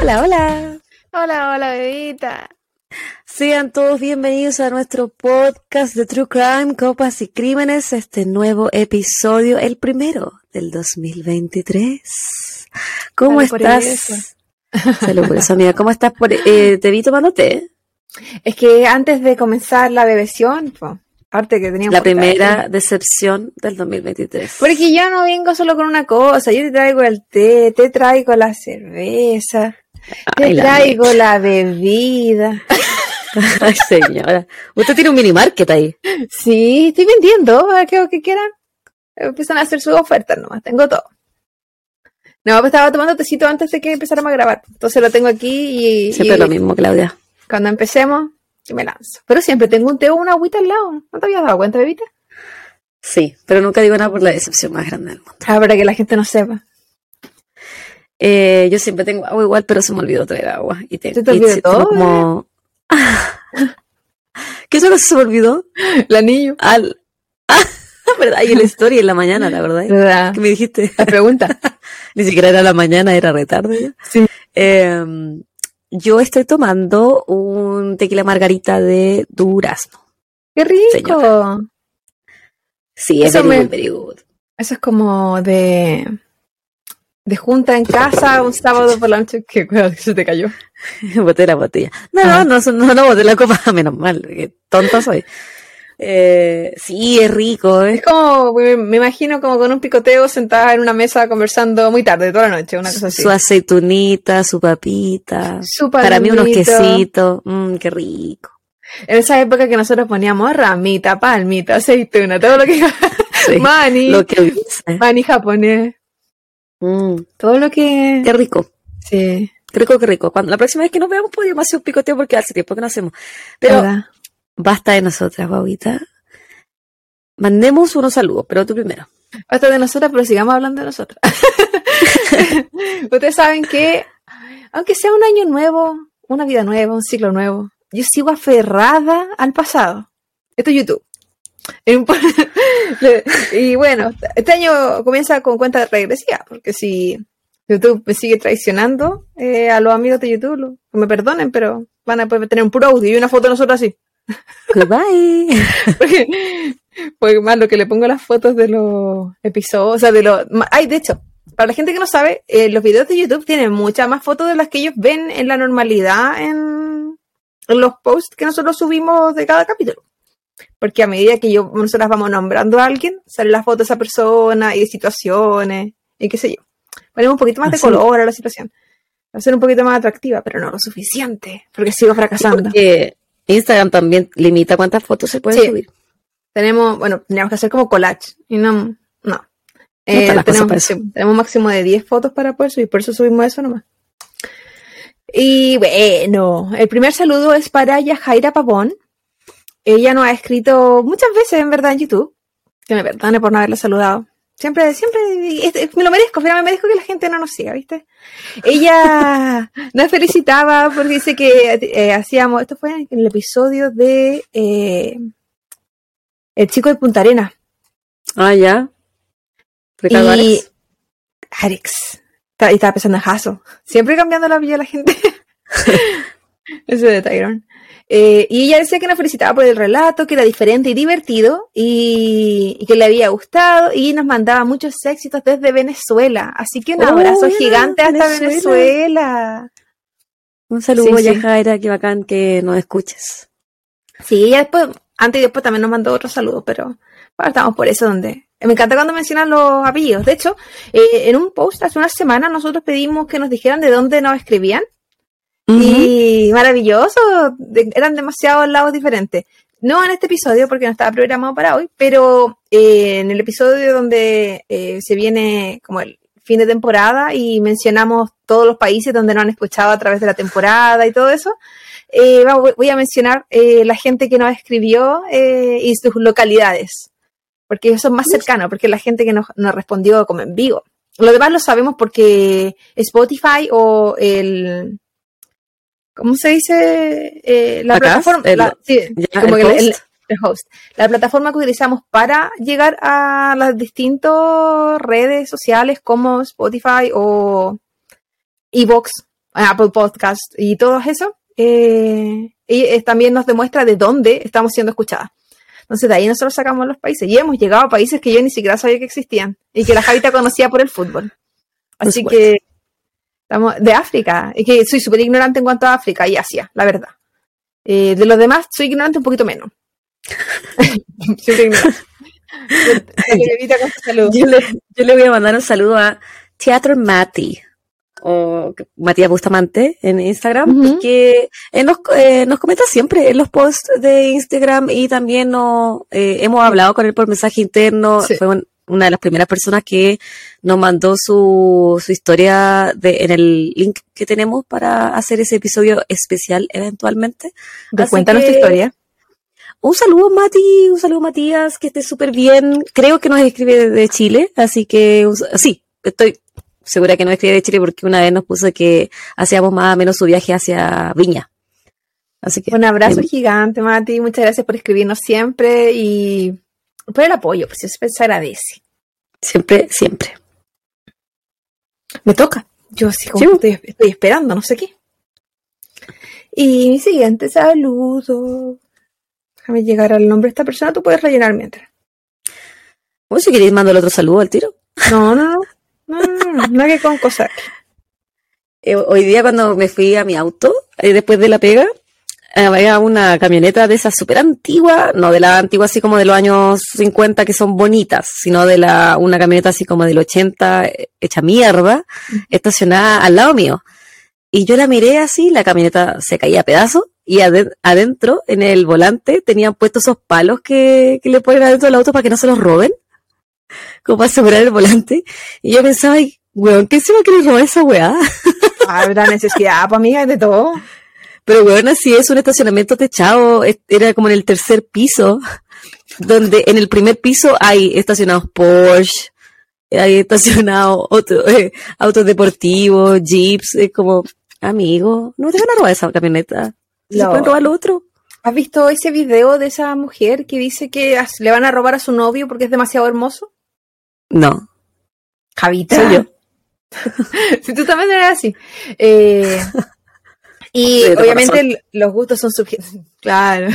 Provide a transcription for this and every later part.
Hola, hola. Hola, hola, bebita. Sean todos bienvenidos a nuestro podcast de True Crime, Copas y Crímenes, este nuevo episodio, el primero del 2023. ¿Cómo Salud estás? Salud por eso, amiga. ¿Cómo estás? Por, eh, te vi tomando té. Es que antes de comenzar la bebesión, po, aparte que teníamos La primera decepción del 2023. Porque yo no vengo solo con una cosa, yo te traigo el té, te traigo la cerveza, te Ay, traigo la bebida. Ay, señora. Usted tiene un mini market ahí. Sí, estoy vendiendo, que, que quieran. Empiezan a hacer sus ofertas nomás, tengo todo. No, pues estaba tomando tecito antes de que empezáramos a grabar. Entonces lo tengo aquí y, Siempre y lo mismo, Claudia. cuando empecemos, me lanzo. Pero siempre tengo un té o una agüita al lado. ¿No te habías dado cuenta, bebita? Sí, pero nunca digo nada por la decepción más grande del mundo. Ah, para que la gente no sepa. Eh, yo siempre tengo agua igual, pero se me olvidó traer agua. Y te, ¿Se te olvidó todo? como... ¿Qué es lo que se me olvidó? El anillo. Al... Ah, verdad, y la story en la mañana, la verdad. ¿Verdad? ¿Qué me dijiste? La pregunta. Ni siquiera era la mañana, era retarde. Sí. Eh, yo estoy tomando un tequila margarita de durazno. ¡Qué rico! Señora. Sí, es Eso very me- good, very good. Eso es como de, de junta en casa un sábado por la noche. Que cuidado, que se te cayó. boté la botella. No, Ah. no, no, no, no boté la copa, menos mal, que tonta soy. Eh, sí, es rico, Es como, me, imagino como con un picoteo sentada en una mesa conversando muy tarde, toda la noche, una cosa así. Su aceitunita, su papita. Su Para mí unos quesitos. Mmm, qué rico. En esa época que nosotros poníamos ramita, palmita, aceituna, todo lo que... Sí, Mani, Lo que mani japonés, Mm, todo lo que... qué rico. Sí, Qué rico, qué rico. Cuando, la próxima vez que nos veamos podríamos hacer un picoteo porque hace tiempo que no hacemos. Pero ¿verdad? Basta de nosotras, guaguita. Mandemos unos saludos, pero tú primero. Basta de nosotras, pero sigamos hablando de nosotras. Ustedes saben que, aunque sea un año nuevo, una vida nueva, un ciclo nuevo, yo sigo aferrada al pasado. Esto es YouTube. Y bueno, este año comienza con cuenta regresiva, porque si YouTube me sigue traicionando eh, a los amigos de YouTube, lo- que me perdonen, pero van a poder tener un puro audio y una foto de nosotros así. Goodbye. Porque, porque más lo que le pongo las fotos de los episodios, o sea, de los... Ay, de hecho, para la gente que no sabe, eh, los videos de YouTube tienen muchas más fotos de las que ellos ven en la normalidad en, en los posts que nosotros subimos de cada capítulo. Porque a medida que yo, nosotras vamos nombrando a alguien, sale la foto de esa persona y de situaciones y qué sé yo. Ponemos un poquito más de Así. color a la situación. Va a ser un poquito más atractiva, pero no lo suficiente, porque sigo fracasando. Porque Instagram también limita cuántas fotos se pueden Sí. subir. tenemos, bueno, teníamos que hacer como collage. Y no, no. Eh, tenemos, sí, tenemos máximo de 10 fotos para poder subir, por eso subimos eso nomás. Y bueno, el primer saludo es para Yajaira Pavón. Ella nos ha escrito muchas veces, en verdad, en YouTube. Que me perdone por no haberla saludado. Siempre, siempre, me lo merezco, pero me merezco que la gente no nos siga, ¿viste? Ella nos felicitaba porque dice que eh, hacíamos, esto fue en el episodio de eh, El chico de Punta Arena. Ah, ya. Ricardo Y. Alex. Está- Y estaba pensando en Hasso. Siempre cambiando la vida a la gente. Ese de Tyrone. Eh, y ella decía que nos felicitaba por el relato, que era diferente y divertido, y, y que le había gustado, y nos mandaba muchos éxitos desde Venezuela. Así que un Oh, abrazo mira, gigante hasta Venezuela. Venezuela. Un saludo, sí, sí. Yajaira, qué bacán que nos escuches. Sí, ella después, antes y después también nos mandó otros saludos, pero ahora estamos por eso donde... Me encanta cuando mencionan los apellidos. De hecho, eh, en un post hace una semana nosotros pedimos que nos dijeran de dónde nos escribían. Y maravilloso, de- eran demasiados lados diferentes. No en este episodio porque no estaba programado para hoy, pero eh, en el episodio donde eh, se viene como el fin de temporada y mencionamos todos los países donde nos han escuchado a través de la temporada y todo eso, eh, voy a mencionar la gente que nos escribió y sus localidades, porque ellos son más cercanos, porque es la gente que nos, nos respondió como en vivo. Lo demás lo sabemos porque Spotify o el... ¿Cómo se dice? Eh, la plataforma. el- la- sí, ya, como el que el, post. Masterhost, la plataforma que utilizamos para llegar a las distintas redes sociales como Spotify o Evox, Apple Podcast y todo eso. Eh, y también nos demuestra de dónde estamos siendo escuchadas. Entonces de ahí nosotros sacamos los países y hemos llegado a países que yo ni siquiera sabía que existían y que la Javita conocía por el fútbol. Así que estamos de África, y que soy súper ignorante en cuanto a África y Asia, la verdad. Eh, de los demás soy ignorante un poquito menos. yo, le, yo le voy a mandar un saludo a Teatro Mati o Matías Bustamante en Instagram, que nos, eh, nos comenta siempre en los posts de Instagram y también no, eh, hemos hablado con él por mensaje interno. Fue una de las primeras personas que nos mandó su, su historia de, en el link que tenemos para hacer ese episodio especial eventualmente. cuéntanos tu historia. Un saludo, Mati, un saludo, Matías, que esté súper bien. Creo que nos escribe de Chile, así que sí, estoy segura que no escribe de Chile porque una vez nos puso que hacíamos más o menos su viaje hacia Viña. Así que. Un abrazo gigante, Mati. Muchas gracias por escribirnos siempre y por el apoyo, pues siempre se agradece. Siempre, siempre. Me toca. Yo sí, estoy, esperando, no sé qué. Y mi siguiente saludo. Déjame llegar al nombre de esta persona, tú puedes rellenar mientras. ¿Vos si queréis mandar el otro saludo al tiro? No, no, no. No, no, no, que con cosas. Eh, hoy día cuando me fui a mi auto, eh, después de la pega, eh, había una camioneta de esas súper antigua, no de la antigua así como de los años 50 que son bonitas, sino de la una camioneta así como del 80 hecha mierda, estacionada al lado mío. Y yo la miré así, la camioneta se caía a pedazos y adentro, en el volante, tenían puestos esos palos que, que le ponen adentro del auto para que no se los roben como para asegurar el volante. Y yo pensaba, weón, ¿qué se va a querer robar esa weá? Habrá necesidad, para mí, de todo. Pero weón, así es un estacionamiento techado, era como en el tercer piso, donde en el primer piso hay estacionados Porsche, hay estacionados eh, autos deportivos, jeeps, es como, amigo, no te van a robar esa camioneta. ¿Se pueden robar lo otro? ¿Has visto ese video de esa mujer que dice que le van a robar a su novio porque es demasiado hermoso? No. Javita. Soy yo. si tú también eres así. Eh, y obviamente los gustos son subjetivos. Claro,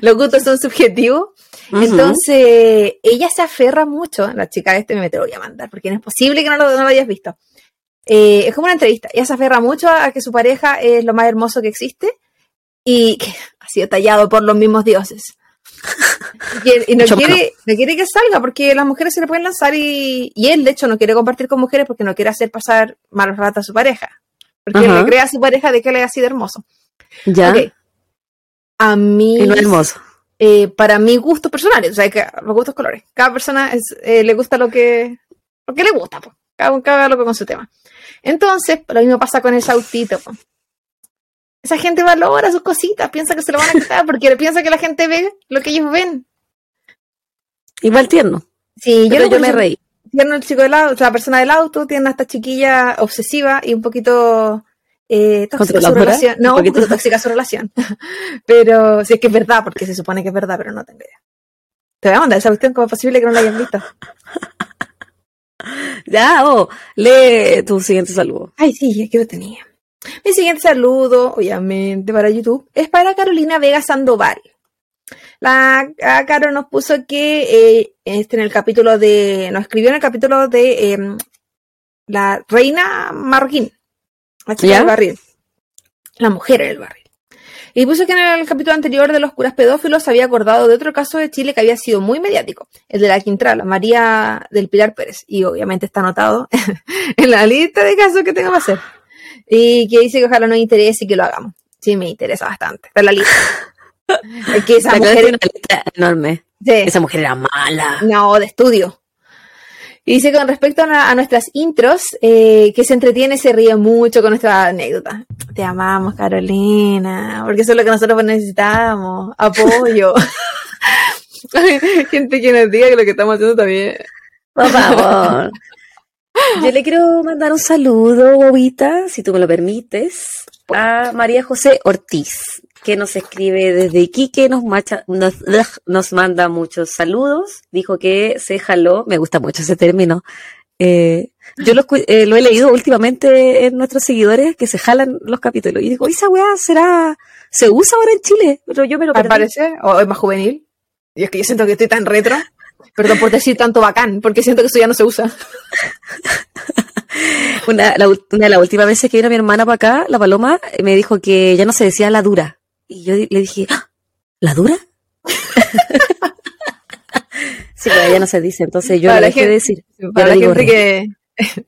los gustos son subjetivos. Entonces, ella se aferra mucho, la chica de este me te lo voy a mandar, porque no es posible que no lo, hayas visto. Eh, es como una entrevista. Ella se aferra mucho a que su pareja es lo más hermoso que existe y que ha sido tallado por los mismos dioses. Y, no, quiere, no, quiere, que salga porque las mujeres se le pueden lanzar y, él, de hecho, no quiere compartir con mujeres porque no quiere hacer pasar malos ratos a su pareja. Porque le crea a su pareja de que él es así de hermoso. Ya. A mí. Y no hermoso. Eh, para mi gustos personales, o sea, que los gustos colores. Cada persona eh, le gusta lo que, lo que le gusta, pues. Cada uno haga lo que con su tema. Entonces, lo mismo pasa con el sautito. Pues esa gente valora sus cositas, piensa que se lo van a quitar porque piensa que la gente ve lo que ellos ven. Igual tierno. Sí, yo, yo me reí. Tierno el chico del auto, la persona del auto, tiene esta chiquilla obsesiva y un poquito eh, tóxica su relación. No, un poquito tóxica su relación. pero sí es que es verdad, porque se supone que es verdad, pero no tengo idea. Te voy a mandar esa cuestión, ¿cómo es posible que no la hayan visto? ya, oh, lee tu siguiente saludo. Ay, sí, aquí lo tenía. Mi siguiente saludo, obviamente, para YouTube, es para Carolina Vega Sandoval. La Caro nos puso que eh, este, en el capítulo de. Nos escribió en el capítulo de em, la reina marroquín, la chica del barril. La mujer en el barril. Y puso que en el capítulo anterior de los curas pedófilos había acordado de otro caso de Chile que había sido muy mediático, el de la Quintrala, María del Pilar Pérez. Y obviamente está anotado en la lista de casos que tengo que hacer. Y que dice que ojalá nos interese y que lo hagamos. Sí, me interesa bastante. Pero la lista. es que esa mujer. Una lista enorme. Esa mujer era mala. No, de estudio. Y dice con respecto a, nuestras intros, eh, que se entretiene y se ríe mucho con nuestra anécdota. Te amamos, Carolina, porque eso es lo que nosotros necesitamos. Apoyo. Gente que nos diga que lo que estamos haciendo también. Por favor. Yo le quiero mandar un saludo, bobita, si tú me lo permites, a María José Ortiz, que nos escribe desde Iquique, nos, macha, nos, nos manda muchos saludos, dijo que se jaló, me gusta mucho ese término, eh, yo lo, eh, lo, he leído últimamente en nuestros seguidores que se jalan los capítulos y digo, esa weá será, se usa ahora en Chile, pero yo me lo perdí. parece, o es más juvenil. Y es que yo siento que estoy tan retro. Perdón por decir tanto bacán, porque siento que eso ya no se usa. una, la, una de las últimas veces que vino mi hermana para acá, la paloma, me dijo que ya no se decía la dura. Y yo le dije, ¡Ah! ¿la dura? sí, pero ya no se dice, entonces yo le dejé de decir. Para la gente que,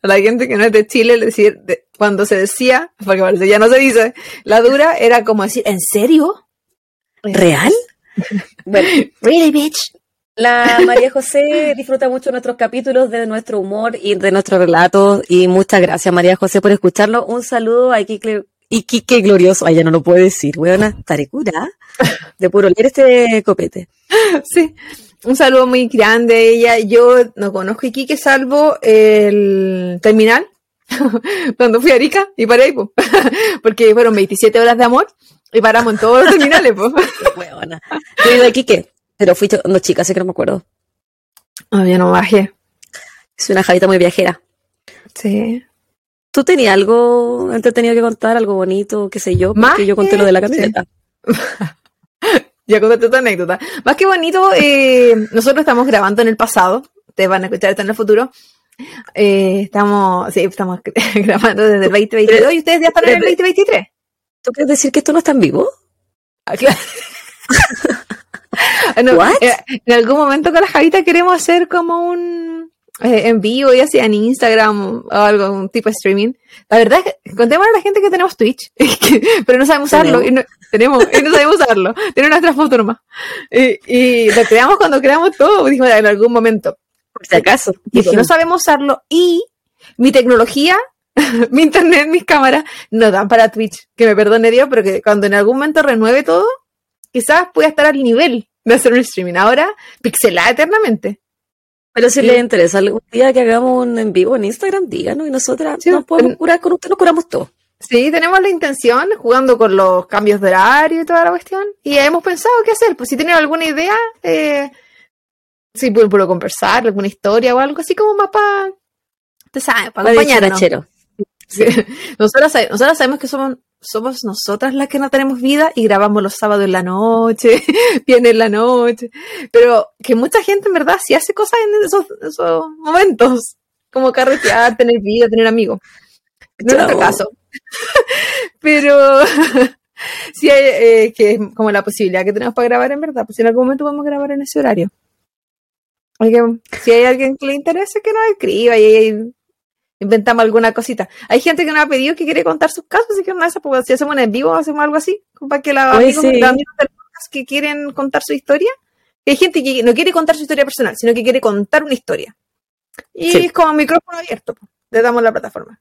la gente que no es de Chile, decir, cuando se decía, porque parece ya no se dice, la dura era como decir, ¿en serio? ¿Real? bueno, really bitch. La María José disfruta mucho nuestros capítulos, de nuestro humor y de nuestros relatos. Y muchas gracias, María José, por escucharlo. Un saludo a Iquique, Iquique Glorioso. Ay, ya no lo puedo decir, weona. Tarecura. De puro leer este copete. Sí. Un saludo muy grande a ella. Yo no conozco Iquique salvo el terminal. Cuando fui a Arica y paré ahí, porque fueron 27 horas de amor y paramos en todos los terminales. pues. Yo he ido a pero fui cuando chica, así que no me acuerdo. Ah, ya no bajé. Es una javita muy viajera. Sí. ¿Tú tenías algo entretenido que contar, algo bonito, qué sé yo? Porque yo conté lo de la camioneta. ya contaste tu anécdota. Más que bonito, eh, nosotros estamos grabando en el pasado. Te van a escuchar esto en el futuro. Eh, estamos, sí, estamos grabando desde el 2022 y ustedes ya están en el 2023. ¿Tú quieres decir que esto no está en vivo? Ah, claro. Eh, en algún momento con la Javita queremos hacer como un eh, en vivo, ya sea en Instagram o algo, un tipo de streaming. La verdad es que contémosle a la gente que tenemos Twitch, pero no sabemos usarlo. Y no, tenemos, y no sabemos usarlo. Tenemos nuestra foto nomás. Y, lo creamos cuando creamos todo, dijimos en algún momento. Por si acaso. no sabemos usarlo y mi tecnología mi internet, mis cámaras, no dan para Twitch. Que me perdone Dios, pero que cuando en algún momento renueve todo, quizás pueda estar al nivel de hacer un streaming. Ahora, pixelada eternamente. Pero si les interesa algún día que hagamos un en vivo en Instagram, díganos y nosotras nos podemos curar con usted, nos curamos todo. Sí, tenemos la intención, jugando con los cambios de horario y toda la cuestión, y hemos pensado qué hacer. Pues si tienen alguna idea, eh, si puedo, conversar, alguna historia o algo así como más para, para acompañarnos. Sí. nosotros, nosotros sabemos que somos somos nosotras las que no tenemos vida y grabamos los sábados en la noche, viene en la noche, pero que mucha gente en verdad sí hace cosas en esos, momentos, como carretear, tener vida, tener amigos. No es nuestro caso. pero sí hay eh, que como la posibilidad que tenemos para grabar en verdad, pues en algún momento vamos a grabar en ese horario. si hay alguien que le interese, que nos escriba y inventamos alguna cosita. Hay gente que nos ha pedido que quiere contar sus casos, así que no esa, pues, si hacemos en vivo, hacemos algo así, para que la, amigos, que quieren contar su historia. Hay gente que no quiere contar su historia personal, sino que quiere contar una historia. Y es como micrófono abierto, pues, le damos la plataforma.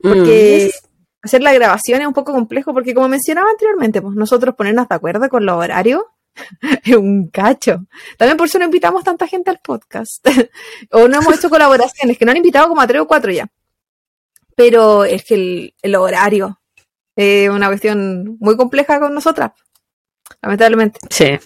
Porque mm, hacer la grabación es un poco complejo, porque como mencionaba anteriormente, pues nosotros ponernos de acuerdo con los horarios es un cacho. También por eso no invitamos tanta gente al podcast. o no hemos hecho colaboraciones, que no han invitado como a tres o cuatro ya. Pero es que el, horario es una cuestión muy compleja con nosotras, lamentablemente. Sí.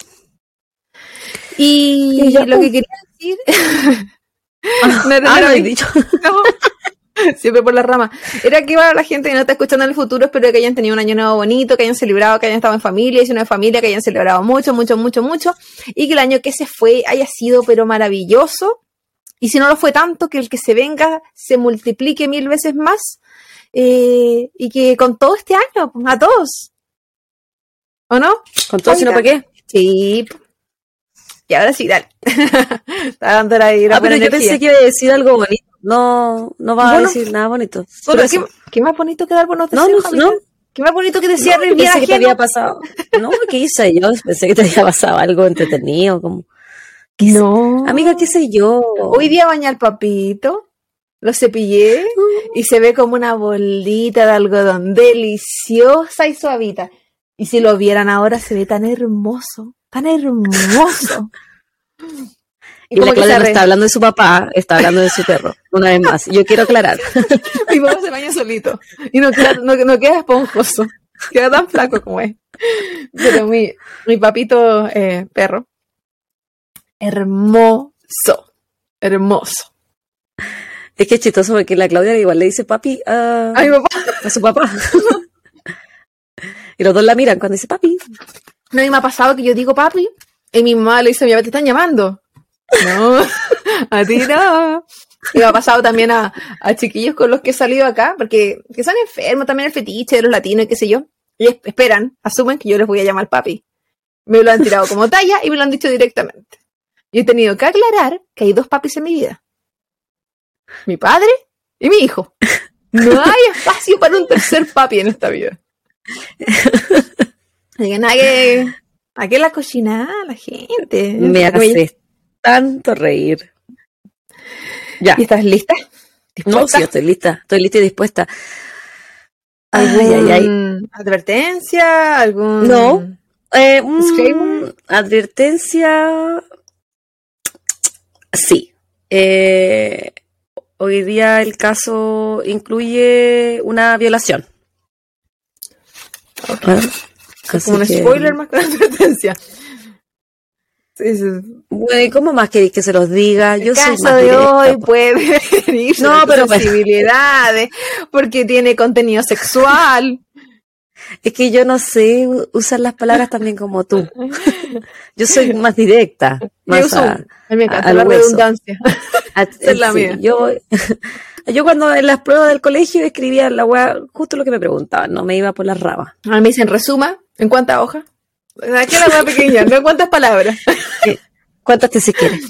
Y, lo que quería decir. ah, no, he dicho. siempre por la rama. Era que iba la gente que no está escuchando en el futuro, espero que hayan tenido un año nuevo bonito, que hayan celebrado, que hayan estado en familia, y una familia, que hayan celebrado mucho, mucho, mucho, mucho, y que el año que se fue haya sido pero maravilloso. Y si no lo fue tanto, que el que se venga se multiplique mil veces más. Eh, y que con todo este año, a todos. ¿O no? ¿Con todo, si no para qué? Sí, y ahora sí, dale. Está dando la ah, pero yo pensé que iba a decir algo bonito. No, no va a decir nada bonito. ¿qué, ¿qué, más bonito que dar buenos deseos? No, no, ¿Qué más bonito que decir no, pensé que te había pasado. No, ¿qué hice yo? Pensé que te había pasado algo entretenido. Como, no. Amiga, ¿qué sé yo? Hoy día bañé al papito, lo cepillé mm. y se ve como una bolita de algodón deliciosa y suavita. Y si lo vieran ahora, se ve tan hermoso tan hermoso. Y, la Claudia no está hablando de su papá, está hablando de su perro, una vez más. Yo quiero aclarar. Mi papá se baña solito y no queda, no, queda esponjoso, queda tan flaco como es. Pero mi, mi papito eh, perro, hermoso, hermoso. Es que es chistoso porque la Claudia igual le dice papi a, a mi papá, a su papá. y los dos la miran cuando dice papi. No, y me ha pasado que yo digo papi y mi mamá le dice, mi papá te están llamando. No, a ti no. Y me ha pasado también a, chiquillos con los que he salido acá, porque que son enfermos también el fetiche de los latinos y qué sé yo. Y esperan, asumen que yo les voy a llamar papi. Me lo han tirado como talla y me lo han dicho directamente. Y he tenido que aclarar que hay dos papis en mi vida. Mi padre y mi hijo. No hay espacio para un tercer papi en esta vida. Digan, aquí la cocina la gente. Me hace tanto reír. Ya. ¿Y estás lista? No, sí, estoy lista. Estoy lista y dispuesta. ¿Algún advertencia? ¿Algún no? Eh, mm, advertencia. Sí. Eh, hoy día el caso incluye una violación. Okay. como un spoiler más que una advertencia. Bueno, ¿cómo más queréis que se los diga? Yo soy más de hoy puede venir no, pero posibilidades, porque tiene contenido sexual. Es que yo no sé usar las palabras también como tú. Yo soy más directa. Más yo a, me encanta la redundancia. es la mía. Yo, yo cuando en las pruebas del colegio escribía la weá justo lo que me preguntaban, no me iba por las rabas. A mí me dicen resuma, ¿en cuántas hojas? Aquí la weá pequeña, no en cuántas palabras. ¿Cuántas te si quieres?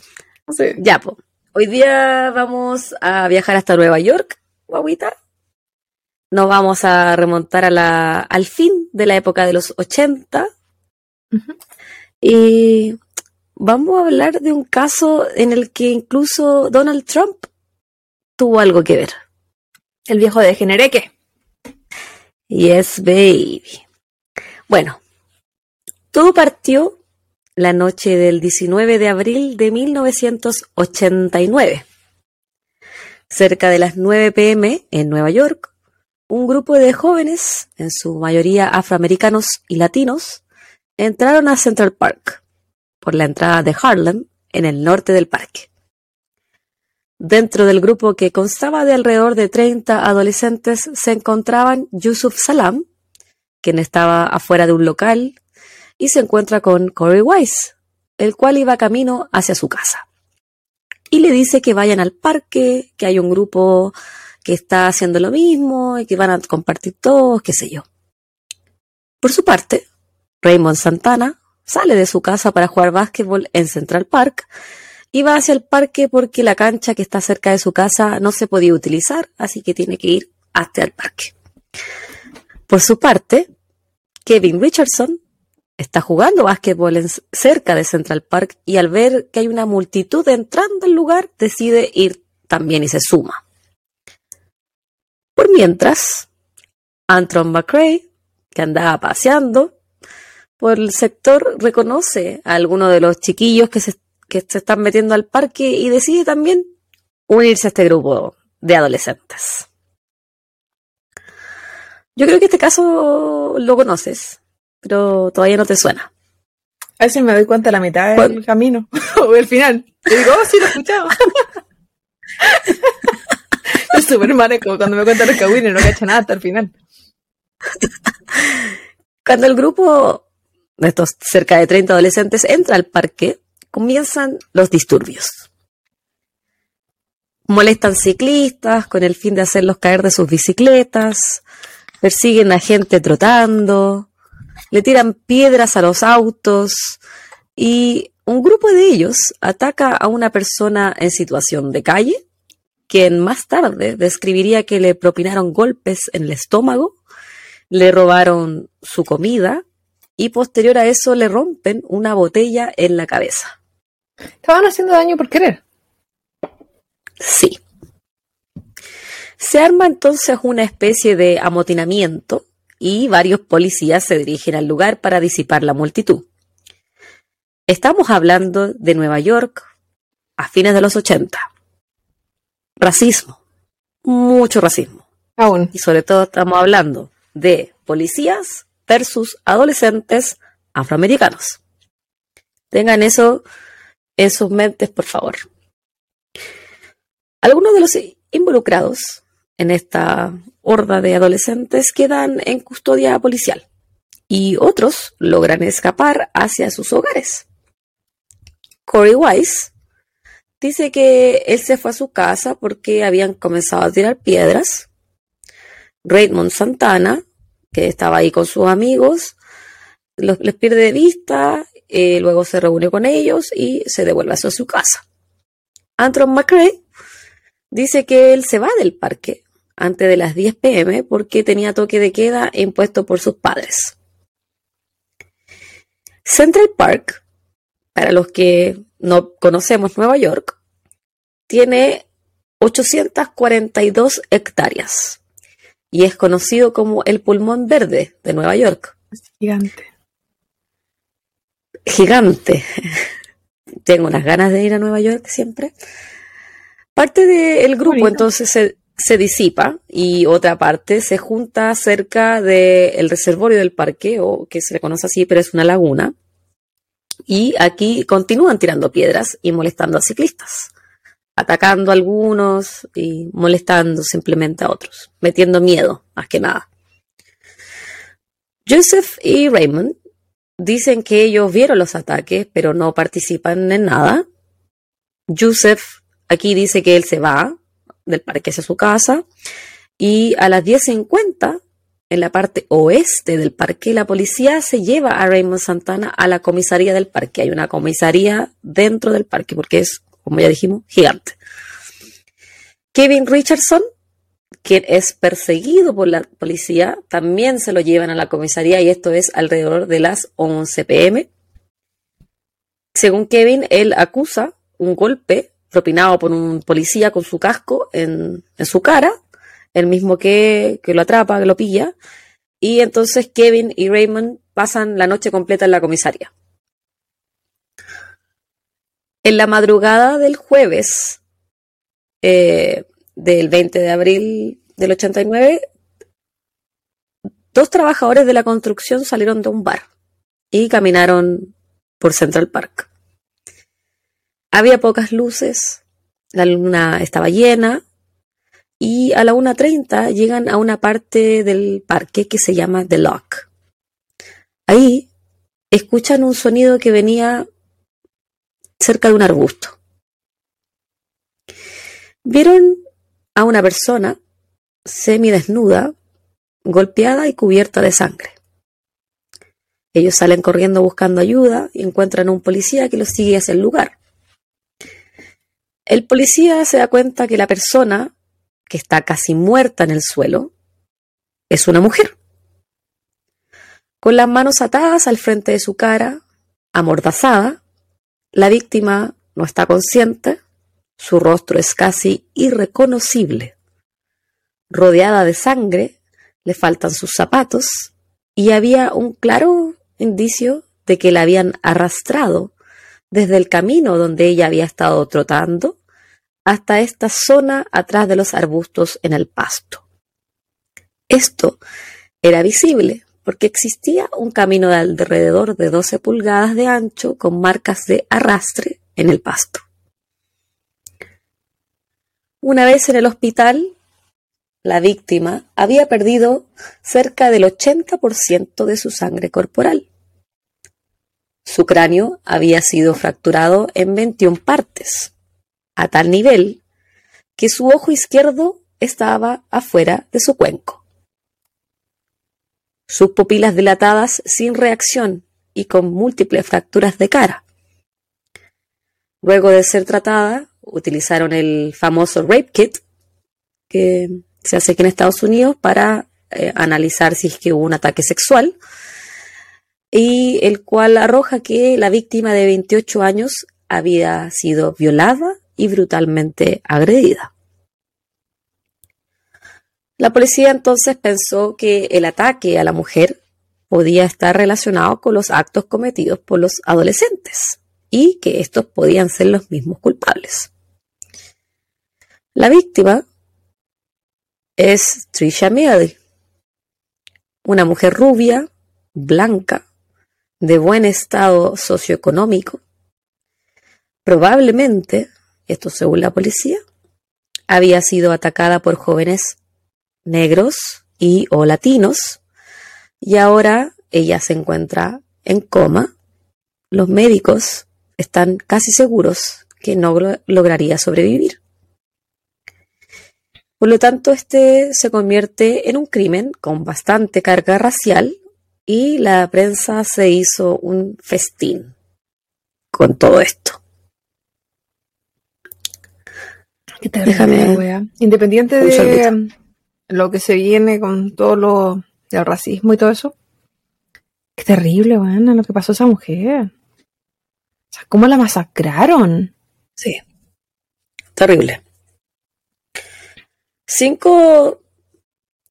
Ya, pues. Hoy día vamos a viajar hasta Nueva York, guaguita. Nos vamos a remontar a la, al fin de la época de los 80. Y vamos a hablar de un caso en el que incluso Donald Trump tuvo algo que ver. El viejo de Genereque. Yes, baby. Bueno, todo partió la noche del 19 de abril de 1989. Cerca de las 9 pm en Nueva York, un grupo de jóvenes, en su mayoría afroamericanos y latinos, entraron a Central Park por la entrada de Harlem en el norte del parque. Dentro del grupo que constaba de alrededor de 30 adolescentes se encontraban Yusuf Salam, quien estaba afuera de un local y se encuentra con Corey Wise, el cual iba camino hacia su casa. Y le dice que vayan al parque, que hay un grupo que está haciendo lo mismo y que van a compartir todos, qué sé yo. Por su parte, Raymond Santana sale de su casa para jugar básquetbol en Central Park y va hacia el parque porque la cancha que está cerca de su casa no se podía utilizar, así que tiene que ir hasta el parque. Por su parte, Kevin Richardson está jugando básquetbol cerca de Central Park y al ver que hay una multitud entrando al lugar, decide ir también y se suma. Por mientras, Antron McRae, que andaba paseando por el sector, reconoce a alguno de los chiquillos que se, que se están metiendo al parque y decide también unirse a este grupo de adolescentes. Yo creo que este caso lo conoces pero todavía no te suena. A veces me doy cuenta a la mitad del camino o el final. Y digo, oh, sí, lo he escuchado. súper cuando me cuentan los cagüines, no cacho nada hasta el final. Cuando el grupo de estos cerca de 30 adolescentes entra al parque, comienzan los disturbios. Molestan ciclistas con el fin de hacerlos caer de sus bicicletas, persiguen a gente trotando, le tiran piedras a los autos y un grupo de ellos ataca a una persona en situación de calle, quien más tarde describiría que le propinaron golpes en el estómago, le robaron su comida y posterior a eso le rompen una botella en la cabeza. ¿Estaban haciendo daño por querer? Sí. Se arma entonces una especie de amotinamiento y varios policías se dirigen al lugar para disipar la multitud. Estamos hablando de Nueva York a fines de los 80. Racismo, mucho racismo. Aún. Y sobre todo estamos hablando de policías versus adolescentes afroamericanos. Tengan eso en sus mentes, por favor. Algunos de los involucrados en esta horda de adolescentes quedan en custodia policial y otros logran escapar hacia sus hogares. Corey Wise dice que él se fue a su casa porque habían comenzado a tirar piedras. Raymond Santana, que estaba ahí con sus amigos, los, les pierde de vista, eh, luego se reúne con ellos y se devuelve a su casa. Antron McRae dice que él se va del parque antes de las 10 pm porque tenía toque de queda impuesto por sus padres. Central Park, para los que no conocemos Nueva York, tiene 842 hectáreas y es conocido como el pulmón verde de Nueva York. Gigante. Gigante. Tengo unas ganas de ir a Nueva York siempre. Parte del grupo Bonito. entonces se, se disipa y otra parte se junta cerca del reservorio del parque, o que se le conoce así, pero es una laguna. Y aquí continúan tirando piedras y molestando a ciclistas, atacando a algunos y molestando simplemente a otros, metiendo miedo, más que nada. Joseph y Raymond dicen que ellos vieron los ataques, pero no participan en nada. Joseph aquí dice que él se va del parque hacia su casa y a las 10.50 en la parte oeste del parque la policía se lleva a Raymond Santana a la comisaría del parque. Hay una comisaría dentro del parque porque es, como ya dijimos, gigante. Kevin Richardson, quien es perseguido por la policía, también se lo llevan a la comisaría y esto es alrededor de las 11 pm. Según Kevin, él acusa un golpe propinado por un policía con su casco en, en su cara, el mismo que, que lo atrapa, que lo pilla, y entonces Kevin y Raymond pasan la noche completa en la comisaría. En la madrugada del jueves eh, del 20 de abril del 89, dos trabajadores de la construcción salieron de un bar y caminaron por Central Park. Había pocas luces, la luna estaba llena y a la 1.30 llegan a una parte del parque que se llama The Lock. Ahí escuchan un sonido que venía cerca de un arbusto. Vieron a una persona semidesnuda, golpeada y cubierta de sangre. Ellos salen corriendo buscando ayuda y encuentran a un policía que los sigue hacia el lugar. El policía se da cuenta que la persona que está casi muerta en el suelo es una mujer. Con las manos atadas al frente de su cara, amordazada, la víctima no está consciente, su rostro es casi irreconocible. Rodeada de sangre, le faltan sus zapatos y había un claro indicio de que la habían arrastrado desde el camino donde ella había estado trotando hasta esta zona atrás de los arbustos en el pasto. Esto era visible porque existía un camino de alrededor de 12 pulgadas de ancho con marcas de arrastre en el pasto. Una vez en el hospital, la víctima había perdido cerca del 80% de su sangre corporal. Su cráneo había sido fracturado en 21 partes, a tal nivel que su ojo izquierdo estaba afuera de su cuenco. Sus pupilas dilatadas sin reacción y con múltiples fracturas de cara. Luego de ser tratada, utilizaron el famoso Rape Kit, que se hace aquí en Estados Unidos para eh, analizar si es que hubo un ataque sexual, y el cual arroja que la víctima de 28 años había sido violada y brutalmente agredida. La policía entonces pensó que el ataque a la mujer podía estar relacionado con los actos cometidos por los adolescentes. y que estos podían ser los mismos culpables. La víctima es Trisha Mealy, una mujer rubia, blanca, de buen estado socioeconómico. Probablemente, esto según la policía, había sido atacada por jóvenes negros y o latinos y ahora ella se encuentra en coma. Los médicos están casi seguros que no lograría sobrevivir. Por lo tanto, este se convierte en un crimen con bastante carga racial y la prensa se hizo un festín con todo esto. Déjame, Independiente de lo que se viene con todo lo del racismo y todo eso. Qué terrible, bueno, lo que pasó a esa mujer. O sea, ¿cómo la masacraron? Sí. Terrible. Cinco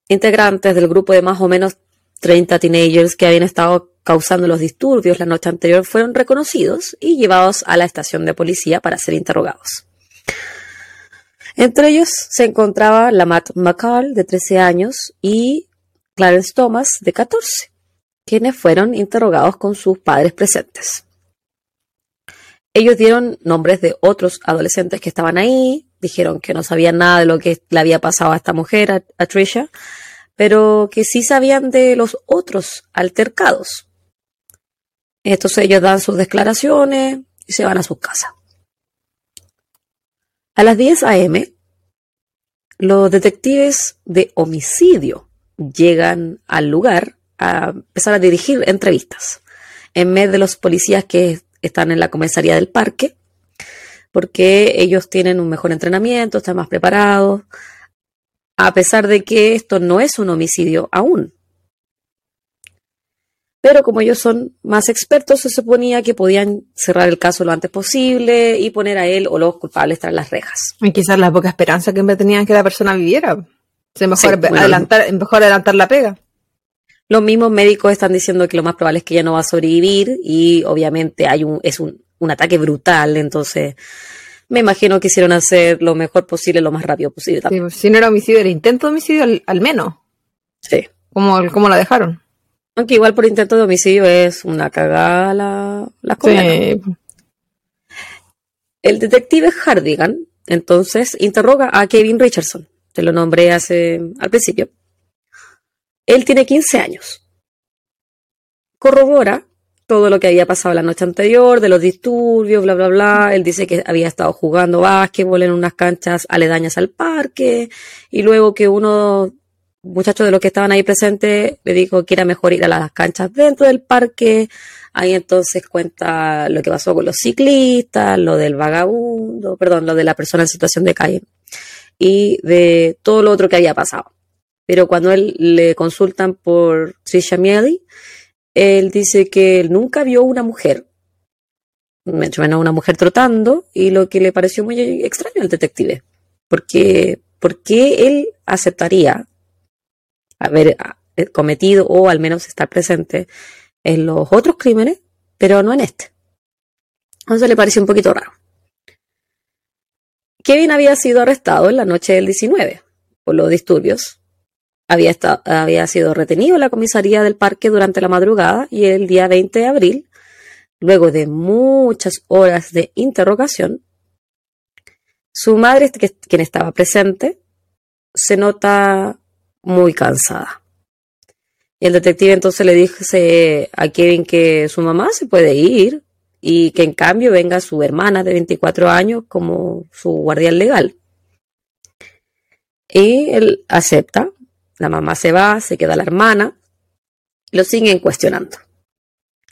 integrantes del grupo de más o menos 30 teenagers que habían estado causando los disturbios la noche anterior fueron reconocidos y llevados a la estación de policía para ser interrogados. Entre ellos se encontraba la Matt McCall, de 13 años, y Clarence Thomas, de 14, quienes fueron interrogados con sus padres presentes. Ellos dieron nombres de otros adolescentes que estaban ahí, dijeron que no sabían nada de lo que le había pasado a esta mujer, a, Trisha, pero que sí sabían de los otros altercados. Estos ellos dan sus declaraciones y se van a sus casas. A las 10 a.m., los detectives de homicidio llegan al lugar a empezar a dirigir entrevistas en vez de los policías que están en la comisaría del parque porque ellos tienen un mejor entrenamiento, están más preparados, a pesar de que esto no es un homicidio aún. Pero como ellos son más expertos, se suponía que podían cerrar el caso lo antes posible y poner a él o los culpables tras las rejas. Y quizás la poca esperanza que tenían que la persona viviera. Se mejor, adelantar, mejor adelantar la pega. Los mismos médicos están diciendo que lo más probable es que ella no va a sobrevivir y obviamente hay un, es un un ataque brutal, entonces me imagino que hicieron hacer lo mejor posible, lo más rápido posible. Si no era homicidio, era intento de homicidio al, menos. Sí. ¿Cómo, ¿Cómo, la dejaron? Aunque igual por intento de homicidio es una cagada la, la sí. El detective Hardigan entonces interroga a Kevin Richardson. Te lo nombré hace al principio. Él tiene 15 años. Corrobora todo lo que había pasado la noche anterior, de los disturbios, bla, bla, bla. Él dice que había estado jugando básquetbol en unas canchas aledañas al parque y luego que uno, muchachos de los que estaban ahí presentes, le dijo que era mejor ir a las canchas dentro del parque. Ahí entonces cuenta lo que pasó con los ciclistas, lo del vagabundo, perdón, lo de la persona en situación de calle y de todo lo otro que había pasado. Pero cuando él le consultan por Trisha Mieli, él dice que él nunca vio una mujer, menos una mujer trotando, y lo que le pareció muy extraño al detective, porque ¿por qué él aceptaría haber eh, cometido o al menos estar presente en los otros crímenes, pero no en este? Entonces le pareció un poquito raro. Kevin había sido arrestado en la noche del 19 por los disturbios había, había sido retenido en la comisaría del parque durante la madrugada y el día 20 de abril, luego de muchas horas de interrogación, su madre, quien estaba presente, se nota muy cansada. Y el detective entonces le dice a Kevin que su mamá se puede ir y que en cambio venga su hermana de 24 años como su guardián legal. Y él acepta la mamá se va, se queda la hermana, lo siguen cuestionando.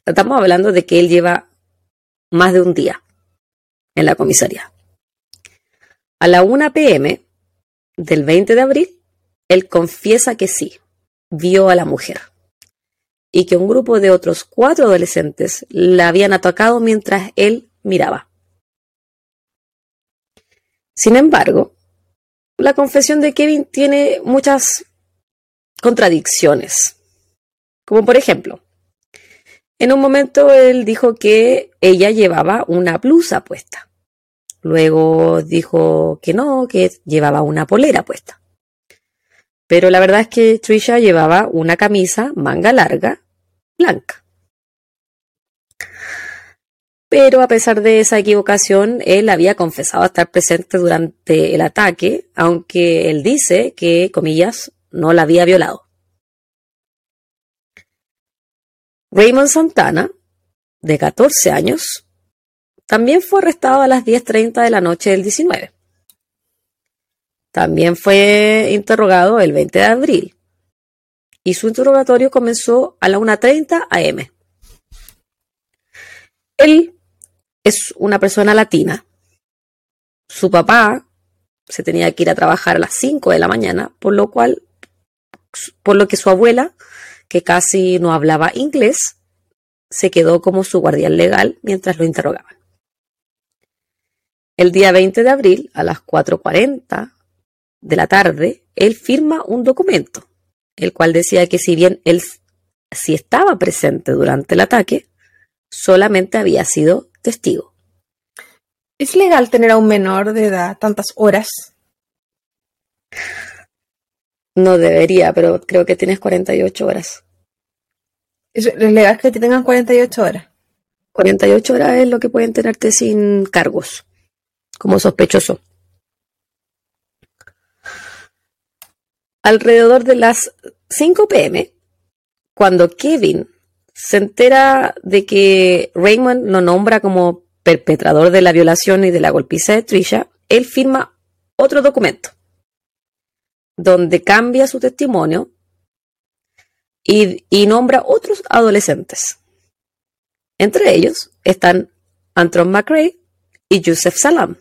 Estamos hablando de que él lleva más de un día en la comisaría. A la 1 pm del 20 de abril, él confiesa que sí, vio a la mujer y que un grupo de otros cuatro adolescentes la habían atacado mientras él miraba. Sin embargo, la confesión de Kevin tiene muchas contradicciones. Como por ejemplo, En un momento él dijo que ella llevaba una blusa puesta. Luego dijo que no, que llevaba una polera puesta. Pero la verdad es que Trisha llevaba una camisa manga larga, blanca. Pero a pesar de esa equivocación, él había confesado estar presente durante el ataque, aunque él dice que, comillas, no la había violado. Raymond Santana, de 14 años, también fue arrestado a las 10.30 de la noche del 19. También fue interrogado el 20 de abril y su interrogatorio comenzó a la 1.30 am. Él es una persona latina. Su papá se tenía que ir a trabajar a las 5 de la mañana, por lo cual, por lo que su abuela que casi no hablaba inglés, se quedó como su guardián legal mientras lo interrogaban. El día 20 de abril, a las 4.40 de la tarde, él firma un documento, el cual decía que si bien él si estaba presente durante el ataque, solamente había sido testigo. ¿Es legal tener a un menor de edad tantas horas? No debería, pero creo que tienes 48 horas. ¿Es legal que te tengan 48 horas? 48 horas es lo que pueden tenerte sin cargos, como sospechoso. Alrededor de las 5 pm, cuando Kevin se entera de que Raymond lo nombra como perpetrador de la violación y de la golpiza de Trisha, él firma otro documento donde cambia su testimonio y, y nombra otros adolescentes. Entre ellos están Antron McRae y Joseph Salam,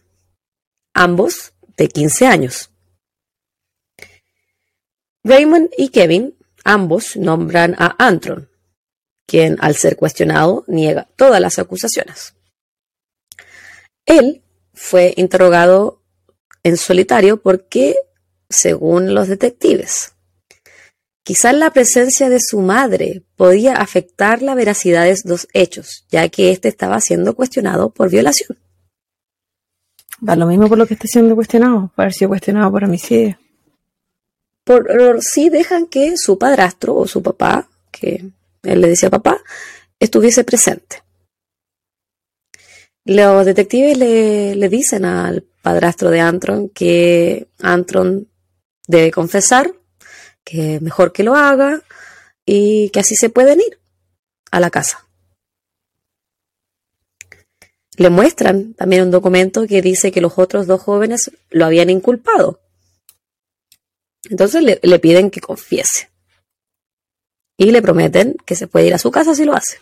ambos de 15 años. Raymond y Kevin, ambos nombran a Antron, quien al ser cuestionado niega todas las acusaciones. Él fue interrogado en solitario porque según los detectives. Quizás la presencia de su madre podía afectar la veracidad de los hechos, ya que éste estaba siendo cuestionado por violación. Va lo mismo por lo que está siendo cuestionado, por cuestionado por homicidio. Por, sí dejan que su padrastro o su papá, que él le decía papá, estuviese presente. Los detectives le, le dicen al padrastro de Antron que Antron debe confesar, que mejor que lo haga y que así se pueden ir a la casa. Le muestran también un documento que dice que los otros dos jóvenes lo habían inculpado. Entonces le, le piden que confiese. Y le prometen que se puede ir a su casa si lo hace.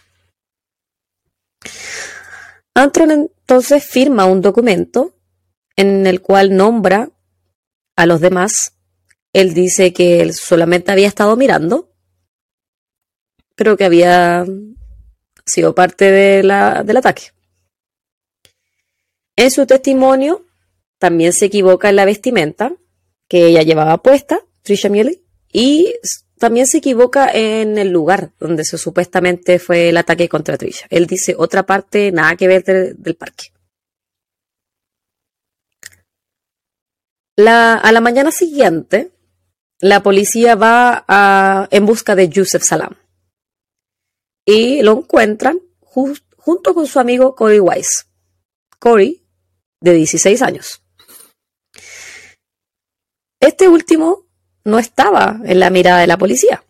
Antron entonces firma un documento en el cual nombra a los demás él dice que él solamente había estado mirando, pero que había sido parte del ataque. En su testimonio también se equivoca en la vestimenta que ella llevaba puesta, Trisha Miele, y también se equivoca en el lugar donde se, supuestamente fue el ataque contra Trisha. Él dice otra parte, nada que ver del parque. La, a la mañana siguiente, la policía va en busca de Yusef Salam y lo encuentran junto con su amigo Corey Weiss. Corey, de 16 años. Este último no estaba en la mirada de la policía.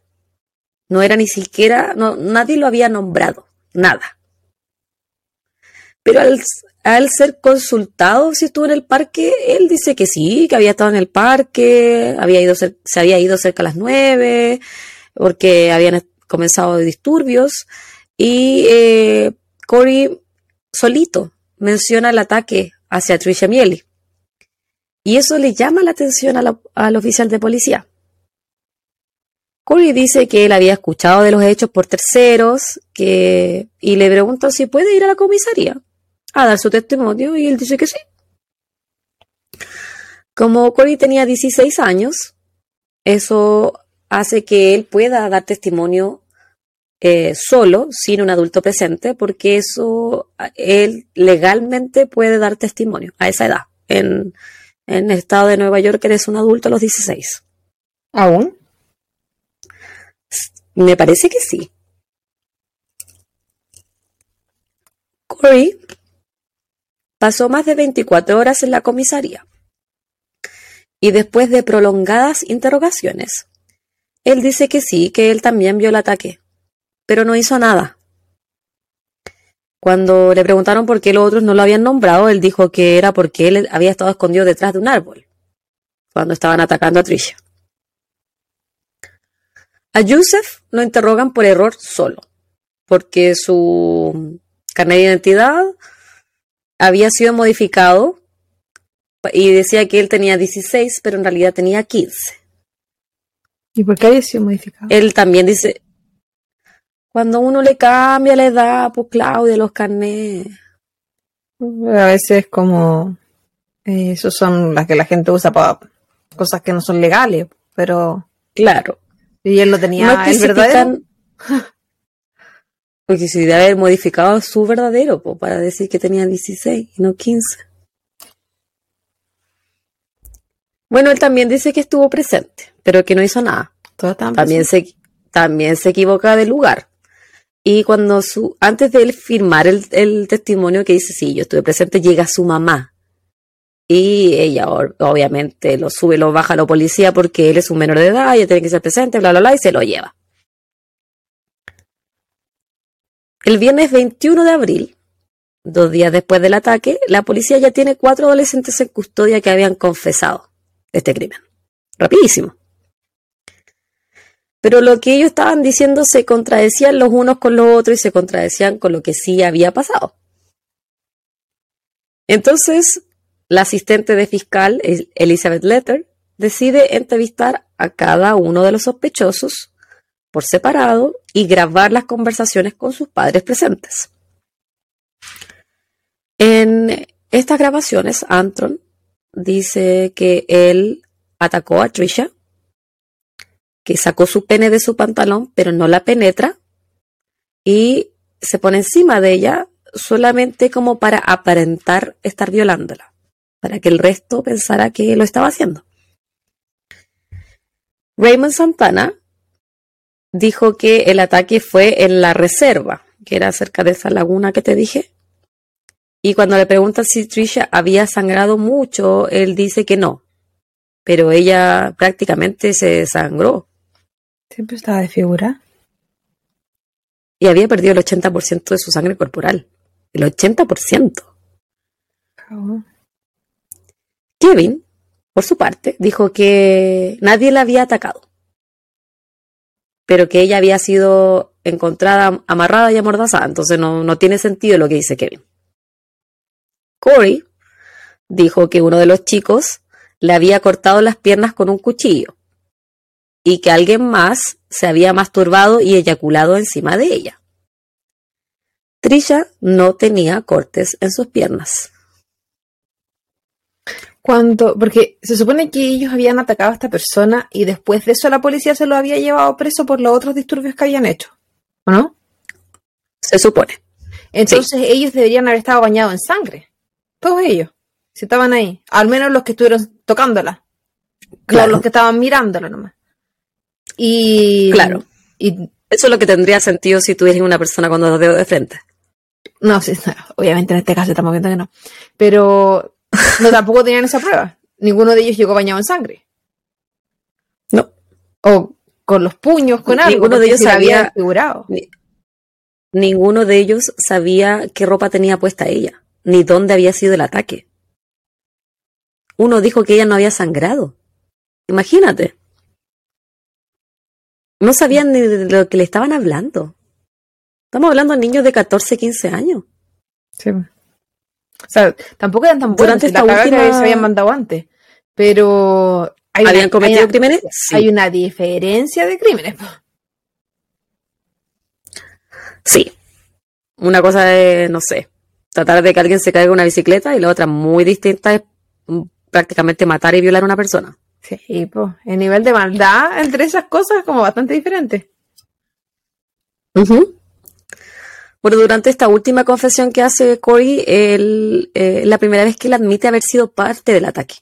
No era ni siquiera, nadie lo había nombrado, nada. Pero al, al ser consultado si estuvo en el parque, él dice que sí, que había estado en el parque, había ido se había ido cerca a las nueve, porque habían comenzado disturbios. Y eh, Corey solito menciona el ataque hacia Trisha Mieli. Y eso le llama la atención al oficial de policía. Corey dice que él había escuchado de los hechos por terceros que, y le pregunta si puede ir a la comisaría a dar su testimonio y él dice que sí. Como Corey tenía 16 años, eso hace que él pueda dar testimonio eh, solo, sin un adulto presente, porque eso él legalmente puede dar testimonio a esa edad. En el estado de Nueva York eres un adulto a los 16. ¿Aún? Me parece que sí. Corey pasó más de 24 horas en la comisaría y después de prolongadas interrogaciones, él dice que sí, que él también vio el ataque, pero no hizo nada. Cuando le preguntaron por qué los otros no lo habían nombrado, él dijo que era porque él había estado escondido detrás de un árbol cuando estaban atacando a Trisha. A Yusef lo interrogan por error solo, porque su carnet de identidad había sido modificado y decía que él tenía 16, pero en realidad tenía 15. ¿Y por qué había sido modificado? Él también dice, cuando uno le cambia la edad, pues Claudia, los carnés. A veces como... Eh, esos son las que la gente usa para cosas que no son legales, pero... Claro. Y él lo tenía, no el verdadero. Porque si debe haber modificado su verdadero, pues, para decir que tenía 16 y no 15. Bueno, él también dice que estuvo presente, pero que no hizo nada. También se, también se equivoca de lugar. Y cuando su, antes de él firmar el, el, testimonio que dice, sí, yo estuve presente, llega su mamá. Y ella obviamente lo sube, lo baja a la policía porque él es un menor de edad, ella tiene que ser presente, bla, bla, bla, y se lo lleva. El viernes 21 de abril, dos días después del ataque, la policía ya tiene cuatro adolescentes en custodia que habían confesado este crimen. Rapidísimo. Pero lo que ellos estaban diciendo se contradecían los unos con los otros y se contradecían con lo que sí había pasado. Entonces, la asistente de fiscal, Elizabeth Letter, decide entrevistar a cada uno de los sospechosos por separado y grabar las conversaciones con sus padres presentes. En estas grabaciones, Antron dice que él atacó a Trisha, que sacó su pene de su pantalón, pero no la penetra, y se pone encima de ella solamente como para aparentar estar violándola, para que el resto pensara que lo estaba haciendo. Raymond Santana dijo que el ataque fue en la reserva, que era cerca de esa laguna que te dije, y cuando le preguntan si Trisha había sangrado mucho, él dice que no. Pero ella prácticamente se sangró. Siempre estaba de figura. Y había perdido el 80% de su sangre corporal. El 80%. Kevin, por su parte, dijo que nadie la había atacado. Pero que ella había sido encontrada amarrada y amordazada. Entonces no, no tiene sentido lo que dice Kevin. Corey dijo que uno de los chicos le había cortado las piernas con un cuchillo y que alguien más se había masturbado y eyaculado encima de ella. Trisha no tenía cortes en sus piernas. Cuando, porque se supone que ellos habían atacado a esta persona y después de eso la policía se lo había llevado preso por los otros disturbios que habían hecho, ¿o no? Se supone. Entonces sí. ellos deberían haber estado bañados en sangre. Todos ellos. Si estaban ahí. Al menos los que estuvieron tocándola. Claro. los que estaban mirándola nomás. Y. Claro. Y, Eso es lo que tendría sentido si tuvieras una persona con dos dedos de frente. No, sí, no, obviamente en este caso estamos viendo que no. Pero no tampoco tenían esa prueba. Ninguno de ellos llegó bañado en sangre. No. O con los puños, con algo. Ninguno de ellos sabía. Figurado. Ni, ninguno de ellos sabía qué ropa tenía puesta ella ni dónde había sido el ataque. Uno dijo que ella no había sangrado. Imagínate. No sabían ni de lo que le estaban hablando. Estamos hablando de niños de 14, 15 años. Sí. O sea, tampoco eran tan buenos. Durante esta última... que se habían mandado antes. Pero. Hay ¿Habían una, cometido hay una, crímenes? Sí. Hay una diferencia de crímenes. Sí. Una cosa de, no sé, tratar de que alguien se caiga una bicicleta y la otra muy distinta es prácticamente matar y violar a una persona. Sí, pues el nivel de maldad entre esas cosas es como bastante diferente. Bueno, durante esta última confesión que hace Corey, él, eh, la primera vez que él admite haber sido parte del ataque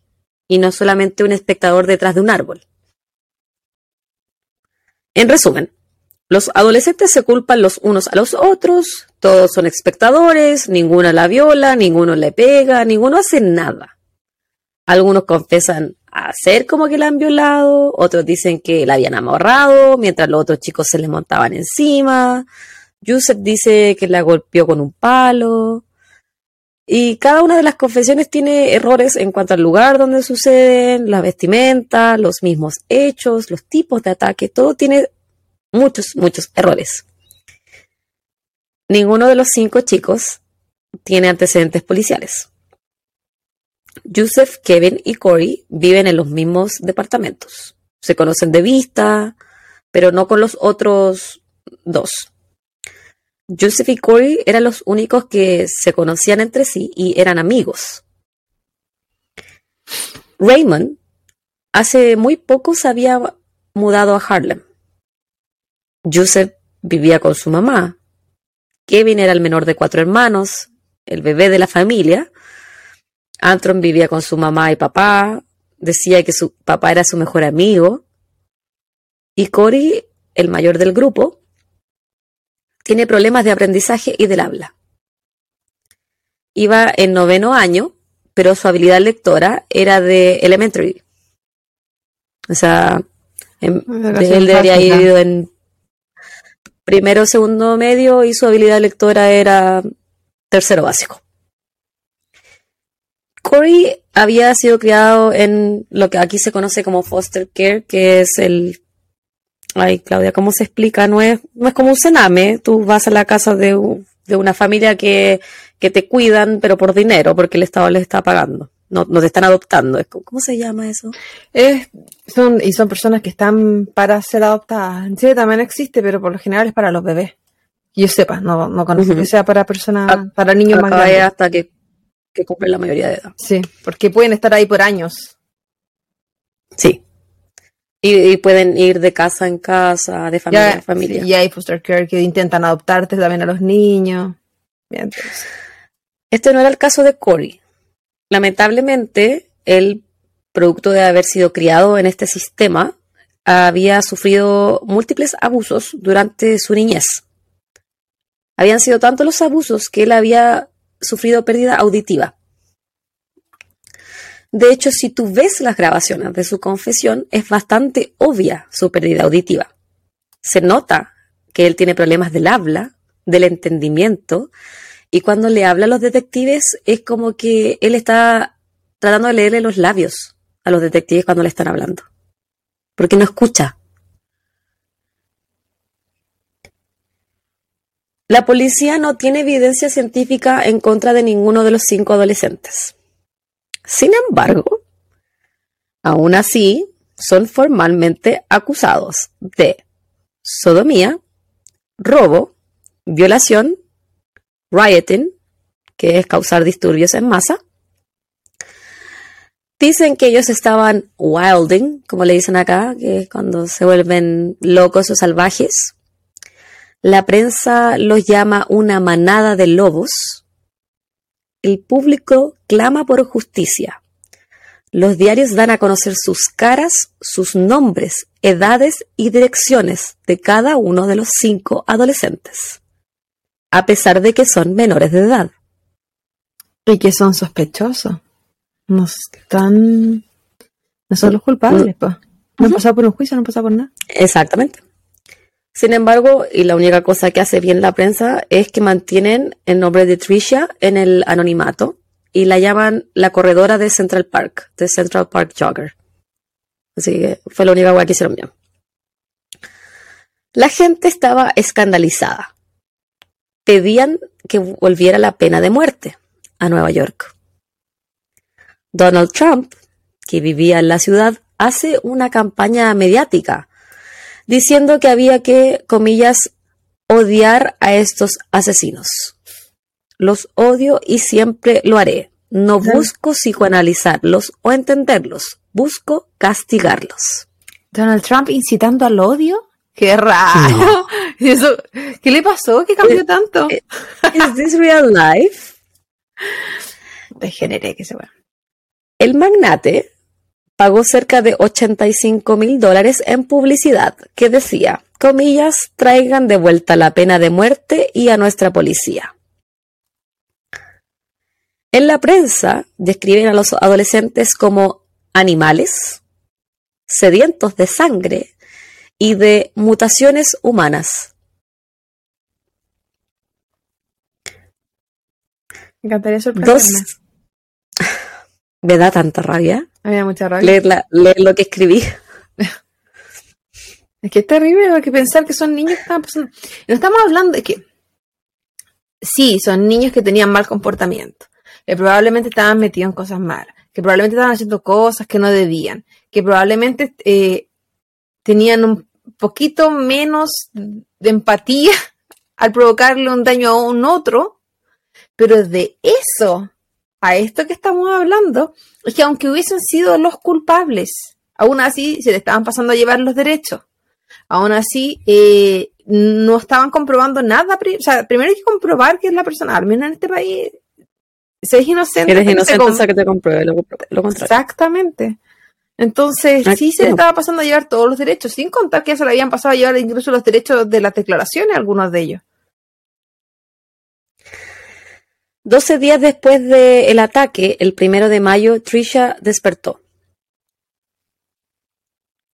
y no solamente un espectador detrás de un árbol. En resumen, los adolescentes se culpan los unos a los otros, todos son espectadores, ninguno la viola, ninguno le pega, ninguno hace nada. Algunos confesan hacer como que la han violado, otros dicen que la habían amarrado, mientras los otros chicos se les montaban encima. Yusef dice que la golpeó con un palo. Y cada una de las confesiones tiene errores en cuanto al lugar donde suceden, la vestimenta, los mismos hechos, los tipos de ataque, todo tiene muchos, muchos errores. Ninguno de los cinco chicos tiene antecedentes policiales. Yusef, Kevin y Corey viven en los mismos departamentos. Se conocen de vista, pero no con los otros dos. Joseph y Corey eran los únicos que se conocían entre sí y eran amigos. Raymond hace muy poco se había mudado a Harlem. Joseph vivía con su mamá. Kevin era el menor de cuatro hermanos, el bebé de la familia. Antron vivía con su mamá y papá. Decía que su papá era su mejor amigo. Y Corey, el mayor del grupo, tiene problemas de aprendizaje y del habla. Iba en noveno año, pero su habilidad lectora era de elementary. O sea, él debería haber ido en primero segundo medio y su habilidad lectora era tercero básico. Corey había sido criado en lo que aquí se conoce como foster care, que es el Ay, Claudia, ¿cómo se explica? No es, no es como un cename. Tú vas a la casa de, una familia que, te cuidan, pero por dinero, porque el Estado les está pagando. No, no te están adoptando. ¿Cómo se llama eso? Es, son, y son personas que están para ser adoptadas. En Chile también existe, pero por lo general es para los bebés. yo sepa, no, no conozco que sea para personas, ah, para niños más grandes. hasta que, que cumplen la mayoría de edad. Sí, porque pueden estar ahí por años. Sí. Y, pueden ir de casa en casa, de familia en familia. Y hay foster care que intentan adoptarte también a los niños. Este no era el caso de Corey. Lamentablemente, él, producto de haber sido criado en este sistema, había sufrido múltiples abusos durante su niñez. Habían sido tantos los abusos que él había sufrido pérdida auditiva. De hecho, si tú ves las grabaciones de su confesión, es bastante obvia su pérdida auditiva. Se nota que él tiene problemas del habla, del entendimiento, y cuando le habla a los detectives es como que él está tratando de leerle los labios a los detectives cuando le están hablando, porque no escucha. La policía no tiene evidencia científica en contra de ninguno de los cinco adolescentes. Sin embargo, aún así, son formalmente acusados de sodomía, robo, violación, rioting, que es causar disturbios en masa. Dicen que ellos estaban wilding, como le dicen acá, que es cuando se vuelven locos o salvajes. La prensa los llama una manada de lobos el público clama por justicia. Los diarios dan a conocer sus caras, sus nombres, edades y direcciones de cada uno de los cinco adolescentes, a pesar de que son menores de edad. Y que son sospechosos. No están. No son los culpables, pues. No han pasado por un juicio, no han pasado por nada. Exactamente. Sin embargo, y la única cosa que hace bien la prensa es que mantienen el nombre de Tricia en el anonimato y la llaman la corredora de Central Park, de Central Park Jogger. Así que fue la única cosa que hicieron bien. La gente estaba escandalizada. Pedían que volviera la pena de muerte a Nueva York. Donald Trump, que vivía en la ciudad, hace una campaña mediática diciendo que había que, comillas, odiar a estos asesinos. Los odio y siempre lo haré. No busco psicoanalizarlos o entenderlos, busco castigarlos. Donald Trump incitando al odio. Qué raro. Eso, ¿Qué le pasó? ¿Qué cambió tanto? ¿Es this real life? Degeneré que se va. El magnate pagó cerca de 85 mil dólares en publicidad que decía, comillas, traigan de vuelta la pena de muerte y a nuestra policía. En la prensa describen a los adolescentes como animales, sedientos de sangre y de mutaciones humanas. Me encantaría. Dos. Me da tanta rabia Me da mucha rabia. leer, la- leer lo que escribí. Es que es terrible hay que pensar que son niños que estaban pasando. No estamos hablando de que. Sí, son niños que tenían mal comportamiento. Que probablemente estaban metidos en cosas malas. Que probablemente estaban haciendo cosas que no debían. Que probablemente eh, tenían un poquito menos de empatía al provocarle un daño a un otro. Pero de eso a esto que estamos hablando, es que aunque hubiesen sido los culpables, aún así se le estaban pasando a llevar los derechos. Aún así, eh, no estaban comprobando nada. O sea, primero hay que comprobar que es la persona, al menos en este país, se es inocente. Eres inocente hasta que te compruebe lo, lo contrario. Exactamente. Entonces, Aquí sí se le estaba pasando a llevar todos los derechos, sin contar que ya se le habían pasado a llevar incluso los derechos de las declaraciones, algunos de ellos. 12 días después del ataque, el primero de mayo, Trisha despertó.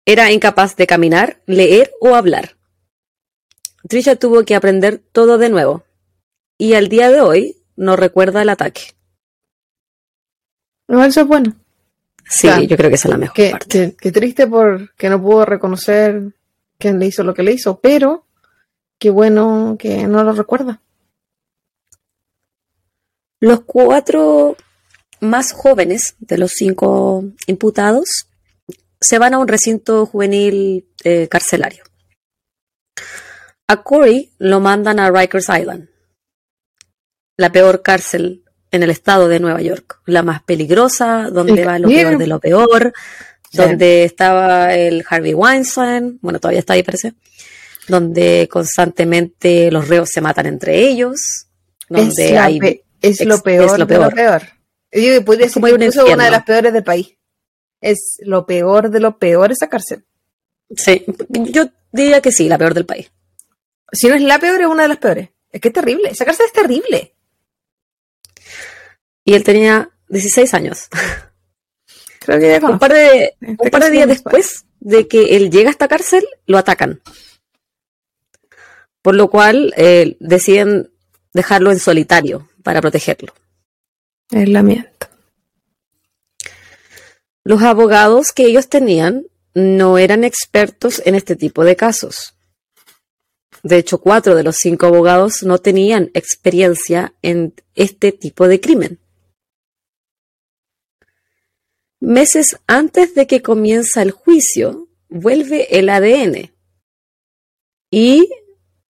Era incapaz de caminar, leer o hablar. Trisha tuvo que aprender todo de nuevo. Y al día de hoy no recuerda el ataque. No, eso es bueno. Sí, yo creo que esa es la mejor parte. qué- qué triste porque no pudo reconocer quién le hizo lo que le hizo, pero qué bueno que no lo recuerda. Los cuatro más jóvenes de los cinco imputados se van a un recinto juvenil eh, carcelario. A Corey lo mandan a Rikers Island, la peor cárcel en el estado de Nueva York, la más peligrosa, donde va lo peor de lo peor, Sí. donde estaba el Harvey Weinstein, bueno, todavía está ahí parece, donde constantemente los reos se matan entre ellos, donde hay es lo peor, es lo de lo peor. peor. Yo podría Es ser como ir a un incluso una de las peores del país. Es lo peor de lo peor esa cárcel. Sí, yo diría que sí, la peor del país. Si no es la peor, es una de las peores. Es que es terrible. Esa cárcel es terrible. Y él tenía 16 años. Creo que ya Un par de, Este un par de días después de que él llega a esta cárcel, lo atacan. Por lo cual eh, deciden dejarlo en solitario para protegerlo. Es lamento. Los abogados que ellos tenían no eran expertos en este tipo de casos. De hecho, cuatro de los cinco abogados no tenían experiencia en este tipo de crimen. Meses antes de que comienza el juicio, vuelve el ADN. Y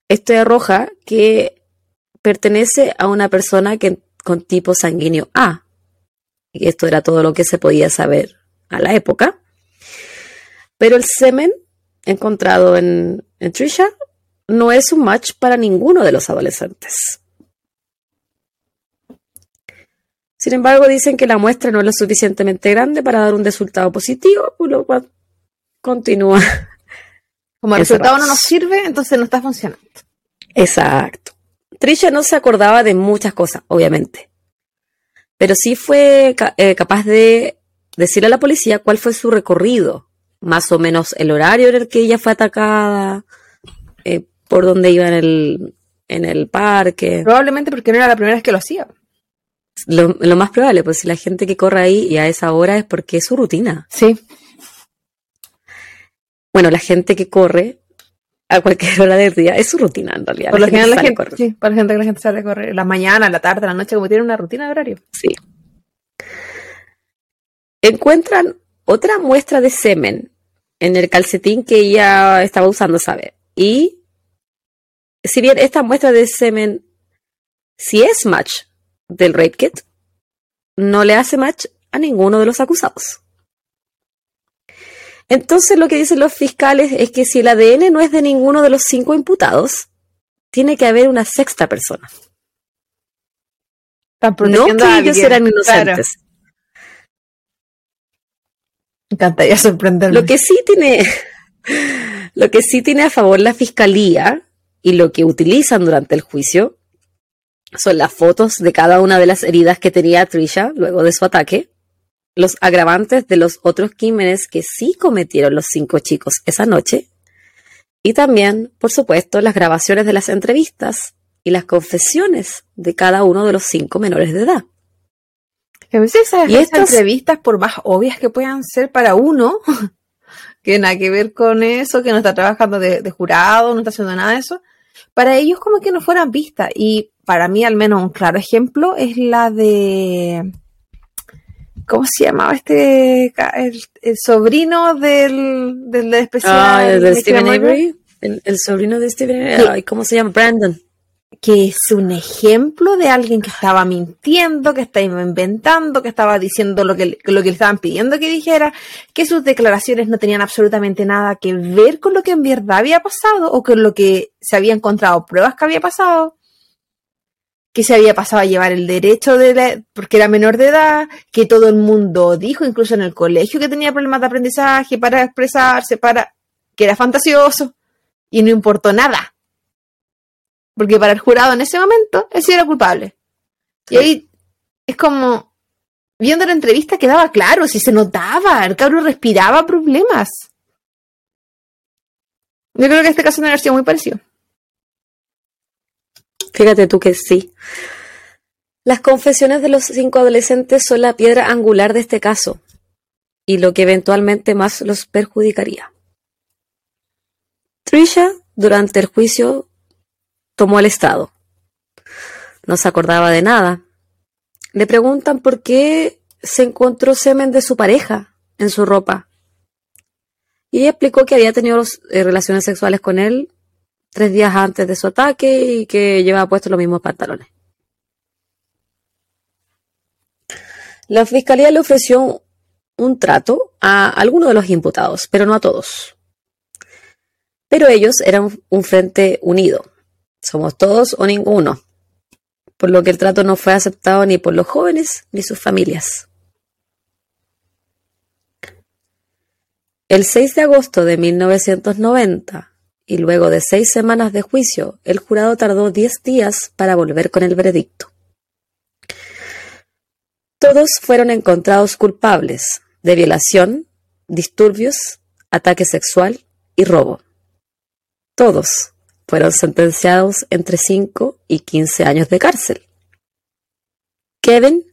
esto arroja que pertenece a una persona que, con tipo sanguíneo A. Y esto era todo lo que se podía saber a la época. Pero el semen encontrado en, en Trisha no es un match para ninguno de los adolescentes. Sin embargo, dicen que la muestra no es lo suficientemente grande para dar un resultado positivo, por lo cual continúa. Como el resultado no nos sirve, entonces no está funcionando. Exacto. Trisha no se acordaba de muchas cosas, obviamente. Pero sí fue eh, capaz de decirle a la policía cuál fue su recorrido, más o menos el horario en el que ella fue atacada, eh, por dónde iba en el, en el parque. Probablemente porque no era la primera vez que lo hacía. Lo, lo más probable, pues si la gente que corre ahí y a esa hora es porque es su rutina. Sí. Bueno, la gente que corre a cualquier hora del día es su rutina en realidad. Por lo general la gente, sí, por la gente que la gente sale a correr. La mañana, la tarde, la noche, como tiene una rutina de horario. Sí. Encuentran otra muestra de semen en el calcetín que ella estaba usando, ¿sabe? Y si bien esta muestra de semen sí es match del rape kit, no le hace match a ninguno de los acusados. Entonces lo que dicen los fiscales es que si el ADN no es de ninguno de los cinco imputados, tiene que haber una sexta persona. no que ellos eran inocentes. Me encantaría sorprenderme. Lo que sí tiene, lo que sí tiene a favor la fiscalía y lo que utilizan durante el juicio son las fotos de cada una de las heridas que tenía Trisha luego de su ataque, los agravantes de los otros crímenes que sí cometieron los cinco chicos esa noche, y también, por supuesto, las grabaciones de las entrevistas y las confesiones de cada uno de los cinco menores de edad. A veces esas, entrevistas, por más obvias que puedan ser para uno, que nada que ver con eso, que no está trabajando de, jurado, no está haciendo nada de eso, para ellos como que no fueran vistas. Y para mí, al menos, un claro ejemplo es la de. ¿Cómo se llamaba este? El, sobrino del, del especial. Ah, del Stephen Avery. El, sobrino de Stephen Avery. ¿Cómo se llama? Brandon que es un ejemplo de alguien que estaba mintiendo, que estaba inventando, que estaba diciendo lo que, lo que le estaban pidiendo que dijera, que sus declaraciones no tenían absolutamente nada que ver con lo que en verdad había pasado o con lo que se había encontrado pruebas que había pasado, que se había pasado a llevar el derecho de porque era menor de edad, que todo el mundo dijo, incluso en el colegio, que tenía problemas de aprendizaje para expresarse, para que era fantasioso y no importó nada porque para el jurado en ese momento, él sí era culpable. Y ahí es como, viendo la entrevista quedaba claro, si se notaba, el cabrón respiraba problemas. Yo creo que este caso no ha sido muy parecido. Fíjate tú que sí. Las confesiones de los cinco adolescentes son la piedra angular de este caso y lo que eventualmente más los perjudicaría. Trisha, durante el juicio, tomó el Estado. No se acordaba de nada. Le preguntan por qué se encontró semen de su pareja en su ropa. Y ella explicó que había tenido eh, relaciones sexuales con él tres días antes de su ataque y que llevaba puesto los mismos pantalones. La fiscalía le ofreció un trato a algunos de los imputados, pero no a todos. Pero ellos eran un frente unido, somos todos o ninguno, por lo que el trato no fue aceptado ni por los jóvenes ni sus familias. El 6 de agosto de 1990, y luego de seis semanas de juicio, el jurado tardó diez días para volver con el veredicto. Todos fueron encontrados culpables de violación, disturbios, ataque sexual y robo. Todos fueron sentenciados entre 5 y 15 años de cárcel. Kevin,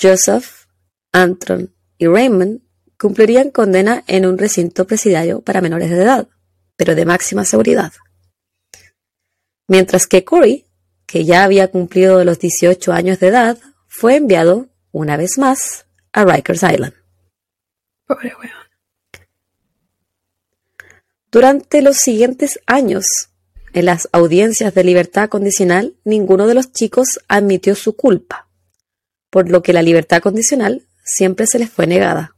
Joseph, Anton y Raymond cumplirían condena en un recinto presidiario para menores de edad, pero de máxima seguridad. Mientras que Corey, que ya había cumplido los 18 años de edad, fue enviado, una vez más, a Rikers Island. Durante los siguientes años, en las audiencias de libertad condicional, ninguno de los chicos admitió su culpa, por lo que la libertad condicional siempre se les fue negada.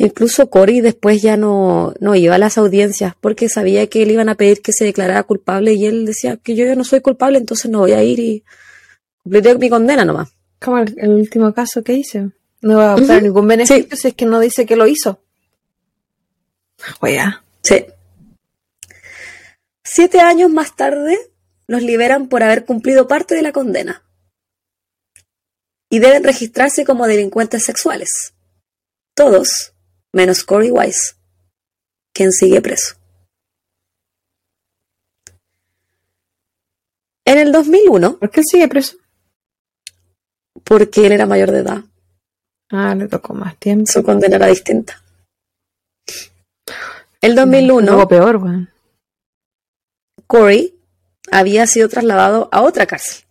Incluso Cory después ya no, no iba a las audiencias porque sabía que le iban a pedir que se declarara culpable y él decía que yo, no soy culpable, entonces no voy a ir y cumpliré mi condena nomás. Como el, último caso que hice. No va a obtener ningún beneficio si es que no dice que lo hizo. Oye. Sí. Siete años más tarde, los liberan por haber cumplido parte de la condena. Y deben registrarse como delincuentes sexuales. Todos, menos Corey Wise, quien sigue preso. En el 2001. ¿Por qué sigue preso? Porque él era mayor de edad. Ah, le tocó más tiempo. Su condena era distinta. El 2001. peor, weón. Corey había sido trasladado a otra cárcel,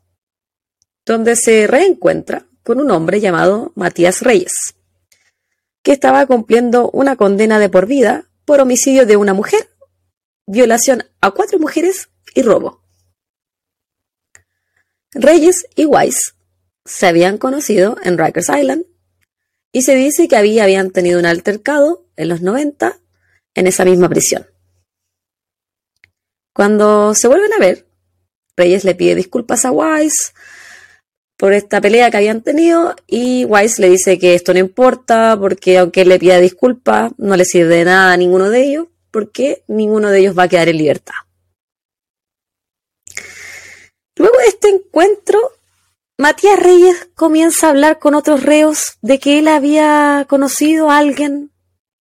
donde se reencuentra con un hombre llamado Matías Reyes, que estaba cumpliendo una condena de por vida por homicidio de una mujer, violación a cuatro mujeres y robo. Reyes y Weiss se habían conocido en Rikers Island y se dice que había, habían tenido un altercado en los 90 en esa misma prisión. Cuando se vuelven a ver, Reyes le pide disculpas a Wise por esta pelea que habían tenido y Wise le dice que esto no importa porque aunque él le pida disculpas no le sirve de nada a ninguno de ellos porque ninguno de ellos va a quedar en libertad. Luego de este encuentro, Matías Reyes comienza a hablar con otros reos de que él había conocido a alguien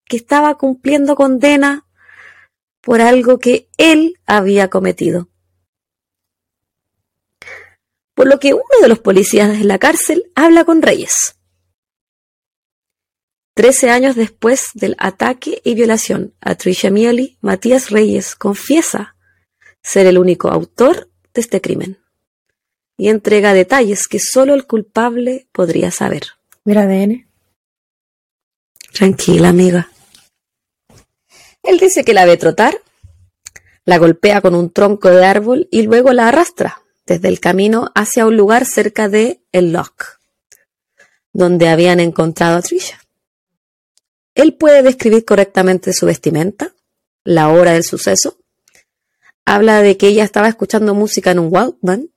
que estaba cumpliendo condena por algo que él había cometido. Por lo que uno de los policías de la cárcel habla con Reyes. Trece años después del ataque y violación a Trisha Mieli, Matías Reyes confiesa ser el único autor de este crimen y entrega detalles que solo el culpable podría saber. Mira ADN. Tranquila, amiga. Él dice que la ve trotar, la golpea con un tronco de árbol y luego la arrastra desde el camino hacia un lugar cerca de El Lock, donde habían encontrado a Trisha. Él puede describir correctamente su vestimenta, la hora del suceso. Habla de que ella estaba escuchando música en un Walkman,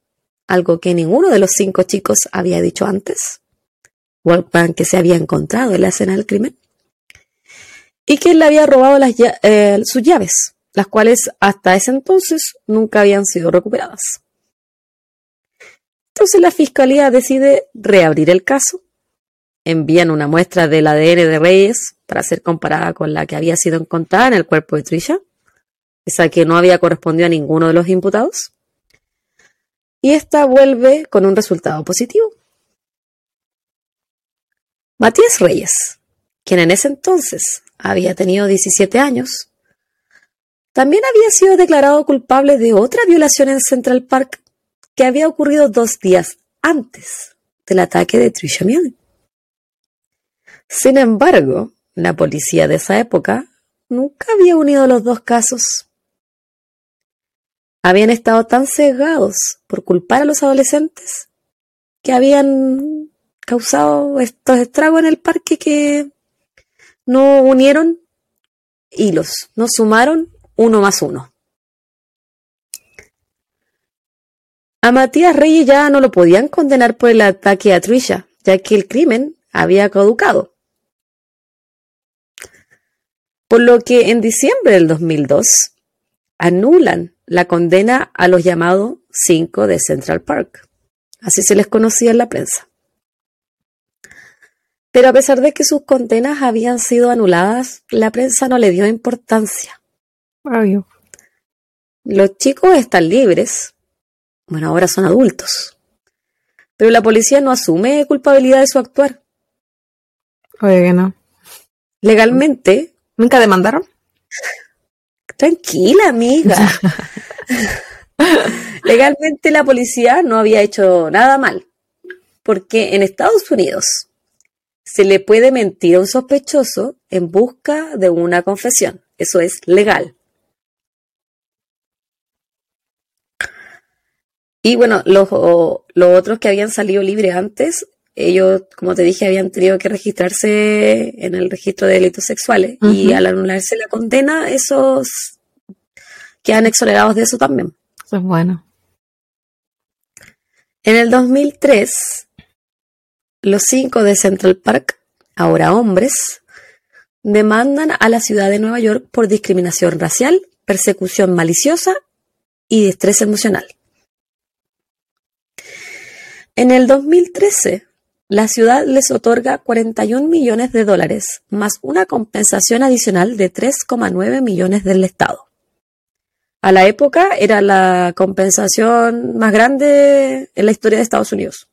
algo que ninguno de los cinco chicos había dicho antes. Walkman que se había encontrado en la escena del crimen y que él le había robado eh, sus llaves, las cuales hasta ese entonces nunca habían sido recuperadas. Entonces la fiscalía decide reabrir el caso, envían una muestra del ADN de Reyes para ser comparada con la que había sido encontrada en el cuerpo de Trisha, esa que no había correspondido a ninguno de los imputados, y esta vuelve con un resultado positivo. Matías Reyes, quien en ese entonces había tenido 17 años. También había sido declarado culpable de otra violación en Central Park que había ocurrido dos días antes del ataque de Trisha. Sin embargo, la policía de esa época nunca había unido los dos casos. Habían estado tan cegados por culpar a los adolescentes que habían causado estos estragos en el parque que no unieron hilos, no sumaron uno más uno. A Matías Reyes ya no lo podían condenar por el ataque a Trisha, ya que el crimen había caducado. Por lo que en diciembre del 2002 anulan la condena a los llamados cinco de Central Park. Así se les conocía en la prensa. Pero a pesar de que sus condenas habían sido anuladas, la prensa no le dio importancia. Los chicos están libres. Bueno, ahora son adultos. Pero la policía no asume culpabilidad de su actuar. Oye, que no. Legalmente. ¿Nunca demandaron? Tranquila, amiga. Legalmente la policía no había hecho nada mal. Porque en Estados Unidos se le puede mentir a un sospechoso en busca de una confesión. Eso es legal. Y bueno, los, otros que habían salido libres antes, ellos, como te dije, habían tenido que registrarse en el registro de delitos sexuales. Y al anularse la condena, esos quedan exonerados de eso también. Eso es bueno. En el 2003, los cinco de Central Park, ahora hombres, demandan a la ciudad de Nueva York por discriminación racial, persecución maliciosa y estrés emocional. En el 2013, la ciudad les otorga 41 millones de dólares, más una compensación adicional de 3,9 millones del Estado. A la época era la compensación más grande en la historia de Estados Unidos.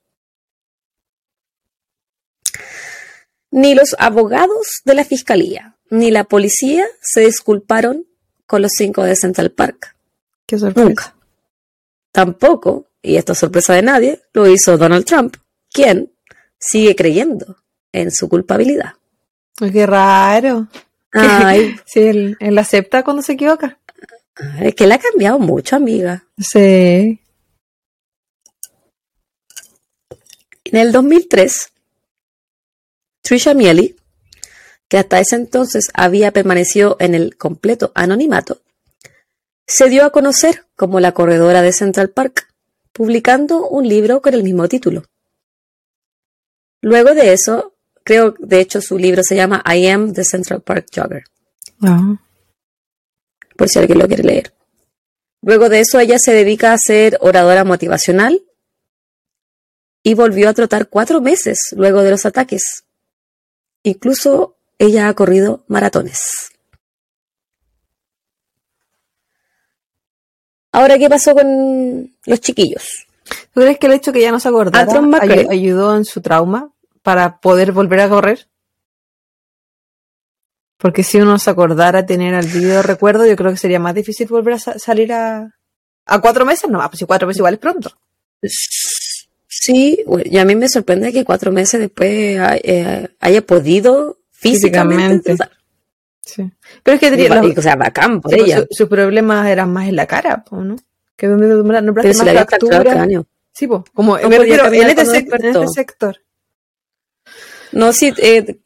Ni los abogados de la fiscalía ni la policía se disculparon con los cinco de Central Park. Qué sorpresa. Nunca. Tampoco, y esto es sorpresa de nadie, lo hizo Donald Trump, quien sigue creyendo en su culpabilidad. Qué raro. Ay. sí, él, él acepta cuando se equivoca. Es que él ha cambiado mucho, amiga. Sí. En el 2003, Trisha Miele, que hasta ese entonces había permanecido en el completo anonimato, se dio a conocer como la corredora de Central Park, publicando un libro con el mismo título. Luego de eso, creo, de hecho, su libro se llama I Am the Central Park Jogger. Por si alguien lo quiere leer. Luego de eso, ella se dedica a ser oradora motivacional y volvió a trotar cuatro meses luego de los ataques. Incluso ella ha corrido maratones. Ahora, ¿qué pasó con los chiquillos? ¿Tú crees que el hecho que ya no se acordara ay- ayudó en su trauma para poder volver a correr? Porque si uno se acordara tener al video recuerdo, yo creo que sería más difícil volver a sa- salir a, a cuatro meses. No, pues si cuatro meses igual es pronto. Sí, y a mí me sorprende que cuatro meses después eh, haya podido físicamente. Sí. Pero es que tenía, los- o sea, bacán por sí, pues, ella. su- sus problemas eran más en la cara, ¿no? Que donde no Pero nombraste se más fracturado el fractura. Sí, po, como me en, este este sector. No, sí, eh,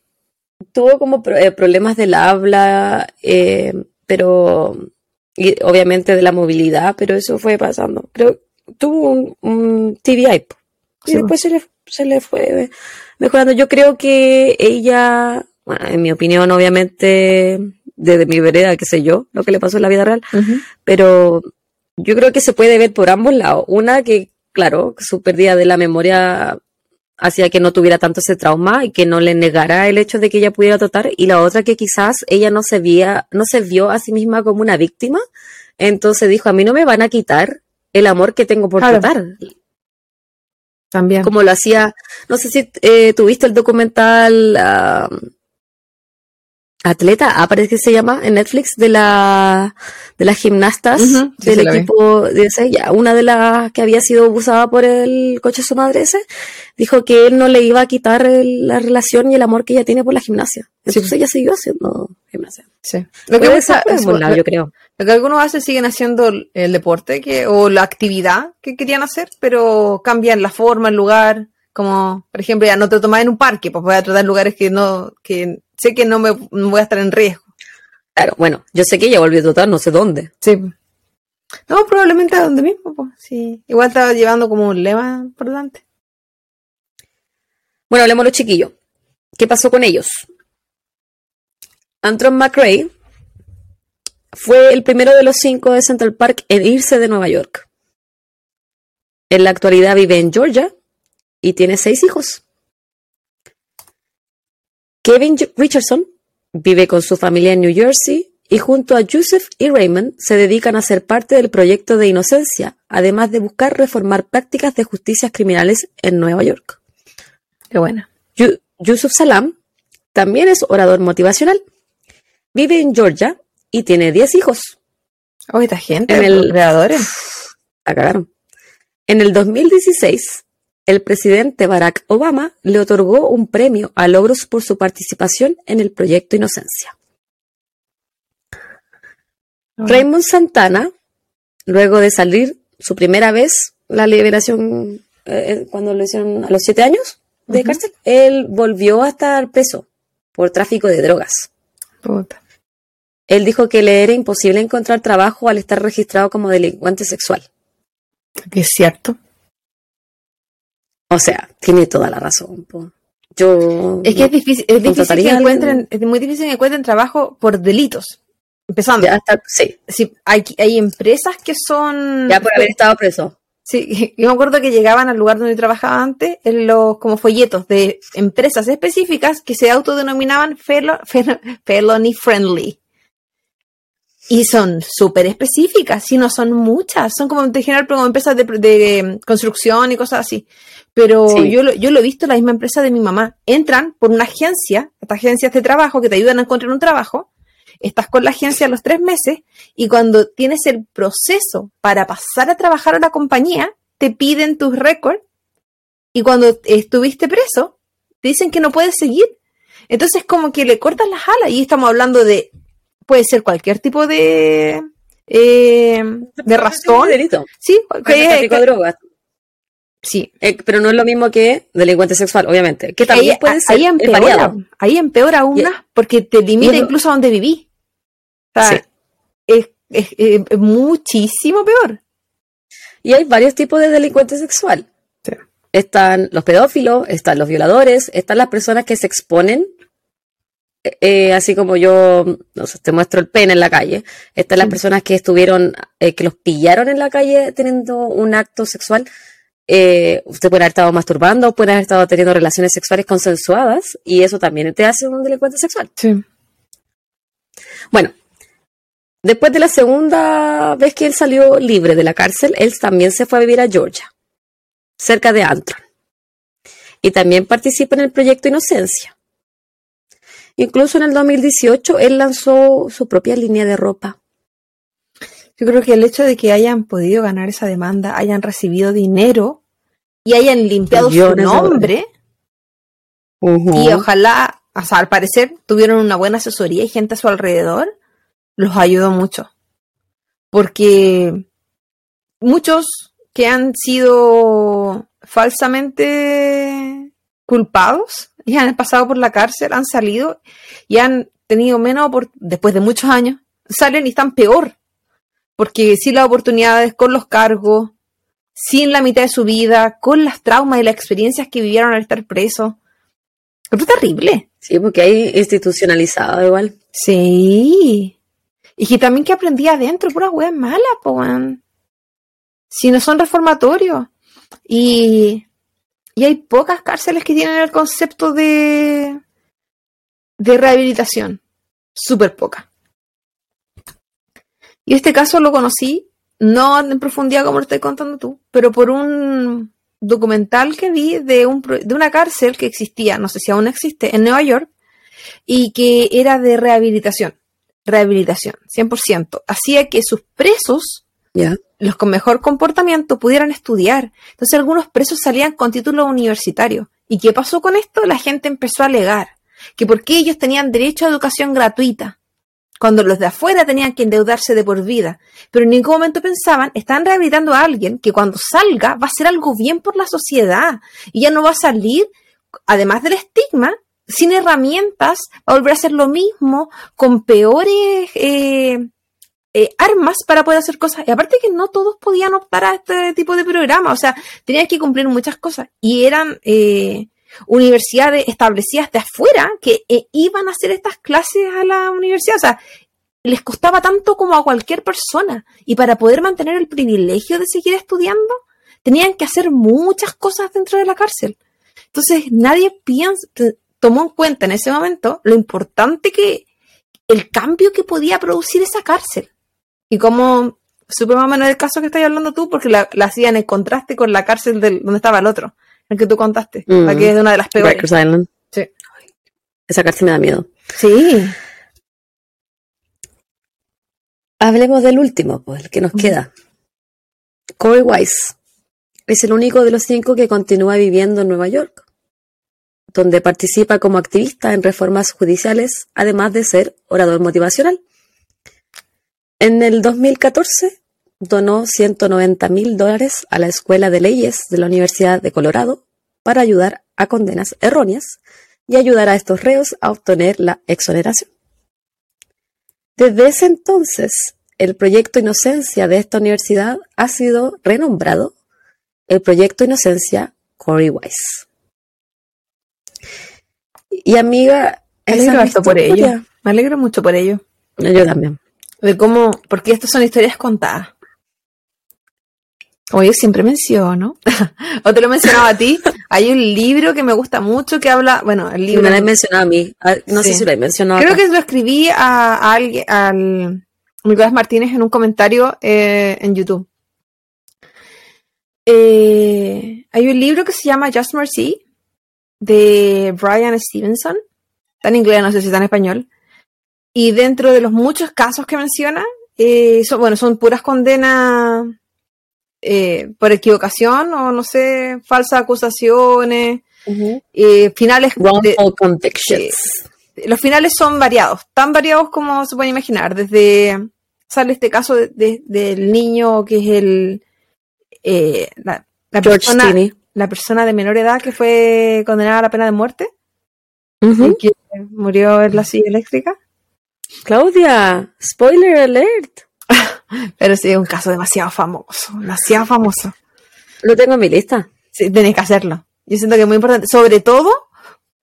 tuvo como pro- eh, problemas del habla, eh, pero y obviamente de la movilidad, pero eso fue pasando. Creo tuvo un, un TBI po, y Sí, después se le, se le fue mejorando. Yo creo que ella, bueno, en mi opinión, obviamente, desde mi vereda, qué sé yo, lo que le pasó en la vida real, pero yo creo que se puede ver por ambos lados. Una que, claro, su pérdida de la memoria hacía que no tuviera tanto ese trauma y que no le negara el hecho de que ella pudiera tratar, y la otra que quizás ella no se vía, no se vio a sí misma como una víctima, entonces dijo, a mí no me van a quitar el amor que tengo por Claro. tratar, También. como lo hacía, no sé si eh, tuviste el documental Atleta, ah, parece que se llama en Netflix, de la de las gimnastas sí, del equipo de ese, ya, una de las que había sido abusada por el coche de su madre ese, dijo que él no le iba a quitar el- la relación y el amor que ella tiene por la gimnasia. Entonces Sí. ella siguió haciendo gimnasia. Sí. Lo que, Puede pasa ser por es- algún lado, lo- yo creo. lo que algunos hacen siguen haciendo el, el deporte que, o la actividad que querían hacer, pero cambian la forma, el lugar. Como, por ejemplo, ya no te tomas en un parque, pues voy a tratar lugares que no, que sé que no me no voy a estar en riesgo. Claro, bueno, yo sé que ella volvió a tratar, no sé dónde. Sí. No, probablemente a donde mismo, pues. Sí. Igual estaba llevando como un lema por delante. Bueno, hablemos los chiquillos. ¿Qué pasó con ellos? Antron McRae fue el primero de los cinco de Central Park en irse de Nueva York. En la actualidad vive en Georgia y tiene seis hijos. Kevin Richardson vive con su familia en New Jersey y junto a Joseph y Raymond se dedican a ser parte del proyecto de Inocencia, además de buscar reformar prácticas de justicias criminales en Nueva York. Qué buena. Yu- Yusuf Salam también es orador motivacional. Vive en Georgia y tiene 10 hijos. Oh, esta gente, En el- creadores. La cagaron. En el 2016, el presidente Barack Obama le otorgó un premio a logros por su participación en el proyecto Inocencia. Raymond Santana, luego de salir su primera vez, la liberación, eh, cuando lo hicieron a los siete años de cárcel, él volvió a estar preso por tráfico de drogas. Puta. Él dijo que le era imposible encontrar trabajo al estar registrado como delincuente sexual. Que es cierto. O sea, tiene toda la razón. po. Yo. Es que es difícil, es difícil que encuentren, es muy difícil que encuentren trabajo por delitos. Empezando. Ya está, sí, Sí, hay, hay empresas que son. ya por haber estado preso. Sí, yo me acuerdo que llegaban al lugar donde trabajaba antes en los como folletos de empresas específicas que se autodenominaban fel- fel- felony friendly. Y son súper específicas, si no son muchas, son como en general como empresas de, de construcción y cosas así. Pero Sí. yo, lo, yo lo he visto en la misma empresa de mi mamá. Entran por una agencia, estas agencias de trabajo que te ayudan a encontrar un trabajo, estás con la agencia los tres meses y cuando tienes el proceso para pasar a trabajar a la compañía, te piden tus récords y cuando estuviste preso, te dicen que no puedes seguir. Entonces como que le cortas las alas y estamos hablando de, puede ser cualquier tipo de, eh, de razón. delito. Sí, Que que- tráfico de drogas. Sí. Eh, pero no es lo mismo que delincuente sexual, obviamente. Que también ahí, puede ser ahí empeora, ahí empeora aún más, porque te limita incluso a donde viví. O sea, Sí. es, es- es- es muchísimo peor. Y hay varios tipos de delincuente sexual. Sí. Están los pedófilos, están los violadores, están las personas que se exponen, eh, eh, así como yo, no sé, te muestro el pene en la calle. Están las Sí. personas que estuvieron, eh, que los pillaron en la calle teniendo un acto sexual. Eh, usted puede haber estado masturbando, puede haber estado teniendo relaciones sexuales consensuadas, y eso también te hace un delincuente sexual. Sí. Bueno, después de la segunda vez que él salió libre de la cárcel, él también se fue a vivir a Georgia, cerca de Antron. Y también participa en el proyecto Inocencia. Incluso en el 2018 él lanzó su propia línea de ropa. Yo creo que el hecho de que hayan podido ganar esa demanda, hayan recibido dinero y hayan limpiado su nombre, y ojalá, o sea, al parecer tuvieron una buena asesoría y gente a su alrededor, los ayudó mucho. Porque muchos que han sido falsamente culpados y han pasado por la cárcel, han salido y han tenido menos, después de muchos años, salen y están peor. Porque sin las oportunidades, con los cargos, sin la mitad de su vida, con las traumas y las experiencias que vivieron al estar presos. Es terrible. Sí, porque hay institucionalizado igual. Sí. Y que también que aprendí adentro, puras weas malas, po. Si no son reformatorios. Y, y hay pocas cárceles que tienen el concepto de, de rehabilitación. Súper pocas. Y este caso lo conocí, no en profundidad como lo estoy contando tú, pero por un documental que vi de, un, de una cárcel que existía, no sé si aún existe, en Nueva York, y que era de rehabilitación. Rehabilitación, 100%. Hacía que sus presos, los con mejor comportamiento, pudieran estudiar. Entonces algunos presos salían con título universitario. ¿Y qué pasó con esto? La gente empezó a alegar que porque ellos tenían derecho a educación gratuita, cuando los de afuera tenían que endeudarse de por vida. Pero en ningún momento pensaban, están rehabilitando a alguien que cuando salga va a hacer algo bien por la sociedad y ya no va a salir, además del estigma, sin herramientas, va a volver a hacer lo mismo, con peores eh, eh, armas para poder hacer cosas. Y aparte que no todos podían optar a este tipo de programa, o sea, tenían que cumplir muchas cosas. Y eran eh, universidades establecidas de afuera que eh, iban a hacer estas clases a la universidad. O sea, les costaba tanto como a cualquier persona. Y para poder mantener el privilegio de seguir estudiando, tenían que hacer muchas cosas dentro de la cárcel. Entonces, nadie piensa, tomó en cuenta en ese momento lo importante que el cambio que podía producir esa cárcel. Y como supe más o menos el caso que estás hablando tú, porque la, hacían en contraste con la cárcel donde estaba el otro, el que tú contaste, Mm. la que es de una de las peores. Rikers Island. Sí. Esa cárcel me da miedo. Sí. Hablemos del último, pues, el que nos queda. Corey Wise es el único de los cinco que continúa viviendo en Nueva York, donde participa como activista en reformas judiciales, además de ser orador motivacional. En el 2014 donó 190 mil dólares a la Escuela de Leyes de la Universidad de Colorado para ayudar a condenas erróneas y ayudar a estos reos a obtener la exoneración. Desde ese entonces, el proyecto Inocencia de esta universidad ha sido renombrado el proyecto Inocencia Corey Wise. Y amiga, Me alegro harto por ello. Me alegro mucho por ello. Yo también. De cómo, porque estas son historias contadas. Como yo siempre menciono, o te lo he mencionado a ti, hay un libro que me gusta mucho que habla, bueno, el libro... me la he mencionado a mí. Ah, No sé si lo he mencionado. Creo acá. que lo escribí a, a alguien, al Nicolás Martínez en un comentario eh, en YouTube. Eh, hay un libro que se llama Just Mercy de Brian Stevenson. Está en inglés, no sé si está en español. Y dentro de los muchos casos que menciona, eh, son, bueno, son puras condenas eh, por equivocación o no sé, falsas acusaciones, eh, finales de, Wrongful convictions. los finales son variados, tan variados como se puede imaginar. Desde sale este caso de- de- del niño que es el, eh, la- la George persona, la persona de menor edad que fue condenada a la pena de muerte y que murió en la silla eléctrica. Claudia, spoiler alert. Pero sí, es un caso demasiado famoso, demasiado famoso. Lo tengo en mi lista. Sí, tenés que hacerlo. Yo siento que es muy importante. Sobre todo,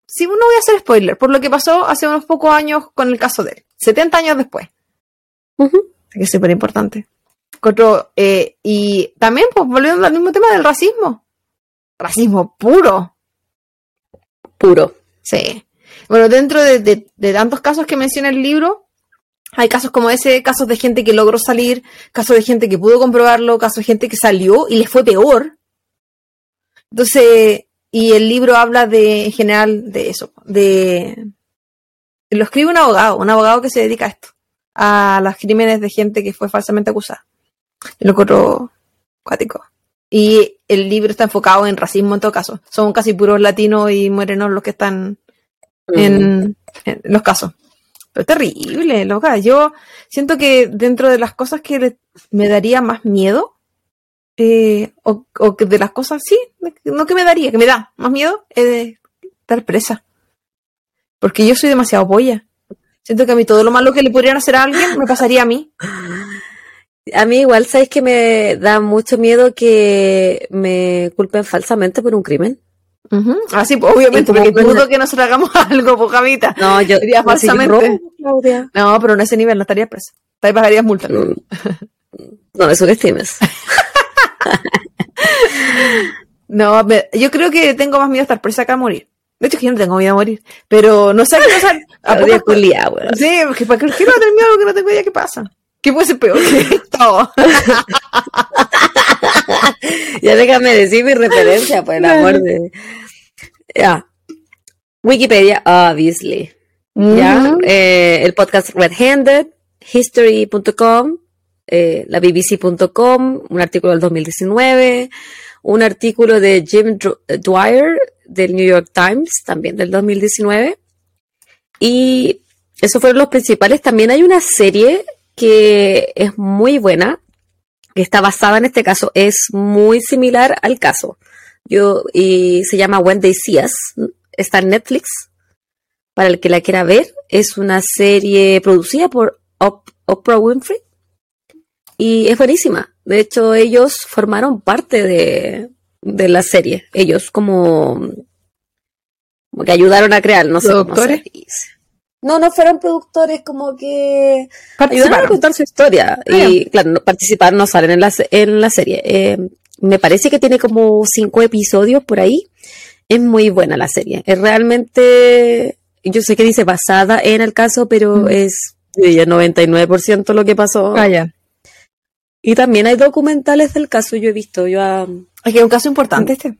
si no voy a hacer spoiler, por lo que pasó hace unos pocos años con el caso de él. 70 años después. Que es súper importante. Eh, y también, pues, volviendo al mismo tema del racismo. Racismo puro. Puro. Sí. Bueno, dentro de, de- de tantos casos que menciona el libro, hay casos como ese, casos de gente que logró salir, casos de gente que pudo comprobarlo, casos de gente que salió y les fue peor. Entonces, y el libro habla de, en general, de eso, de... Lo escribe un abogado, un abogado que se dedica a esto, a los crímenes de gente que fue falsamente acusada. Y lo encontró cuático. Y el libro está enfocado en racismo en todo caso. Son casi puros latinos y morenos los que están Mm. en, en los casos. Pero terrible, loca. Yo siento que dentro de las cosas que me daría más miedo, eh, o, o de las cosas, sí, no que me daría, que me da más miedo, es de estar presa. Porque yo soy demasiado polla. Siento que a mí todo lo malo que le podrían hacer a alguien me pasaría a mí. A mí igual, ¿sabes que me da mucho miedo que me culpen falsamente por un crimen? Así, pues, obviamente, porque dudo que nos hagamos algo. No, yo Sería no yo falsamente. robo, Claudia. No, pero en ese nivel no estarías presa. Te pagarías multa. Mm. No, eso que estimes. No, me- yo creo que tengo más miedo a estar presa que a morir. De hecho, es que yo no tengo miedo a morir. Pero no sé qué pasa. ¿A poco- culiá, weón. Sí, porque ¿para qué quiero tener miedo a algo que no tengo idea qué pasa? ¿Qué puede ser peor que esto? Ya déjame decir mi referencia, por el amor de. Ya. Wikipedia, obviously. Ya. Ujú. Eh, el podcast Red Handed, History.com, eh, la BBC.com, un artículo del 2019, un artículo de Jim Dr- Dwyer del New York Times, también del 2019. Y esos fueron los principales. También hay una serie que es muy buena, que está basada en este caso, es muy similar al caso. Yo, y se llama When They See Us, está en Netflix. Para el que la quiera ver, es una serie producida por Op- Oprah Winfrey y es buenísima. De hecho, ellos formaron parte de, de la serie. Ellos como, como que ayudaron a crear, no sé cómo se. No, no fueron productores, como que ayudaron a contar su historia. Ah, y claro, no, participar no salen en la, en la serie. Eh, me parece que tiene como cinco episodios por ahí. Es muy buena la serie. Es realmente, yo sé que dice basada en el caso, pero Mm. es diría, 99% lo que pasó. Ah. Y también hay documentales del caso, yo he visto. Yo, Es que es un caso importante este.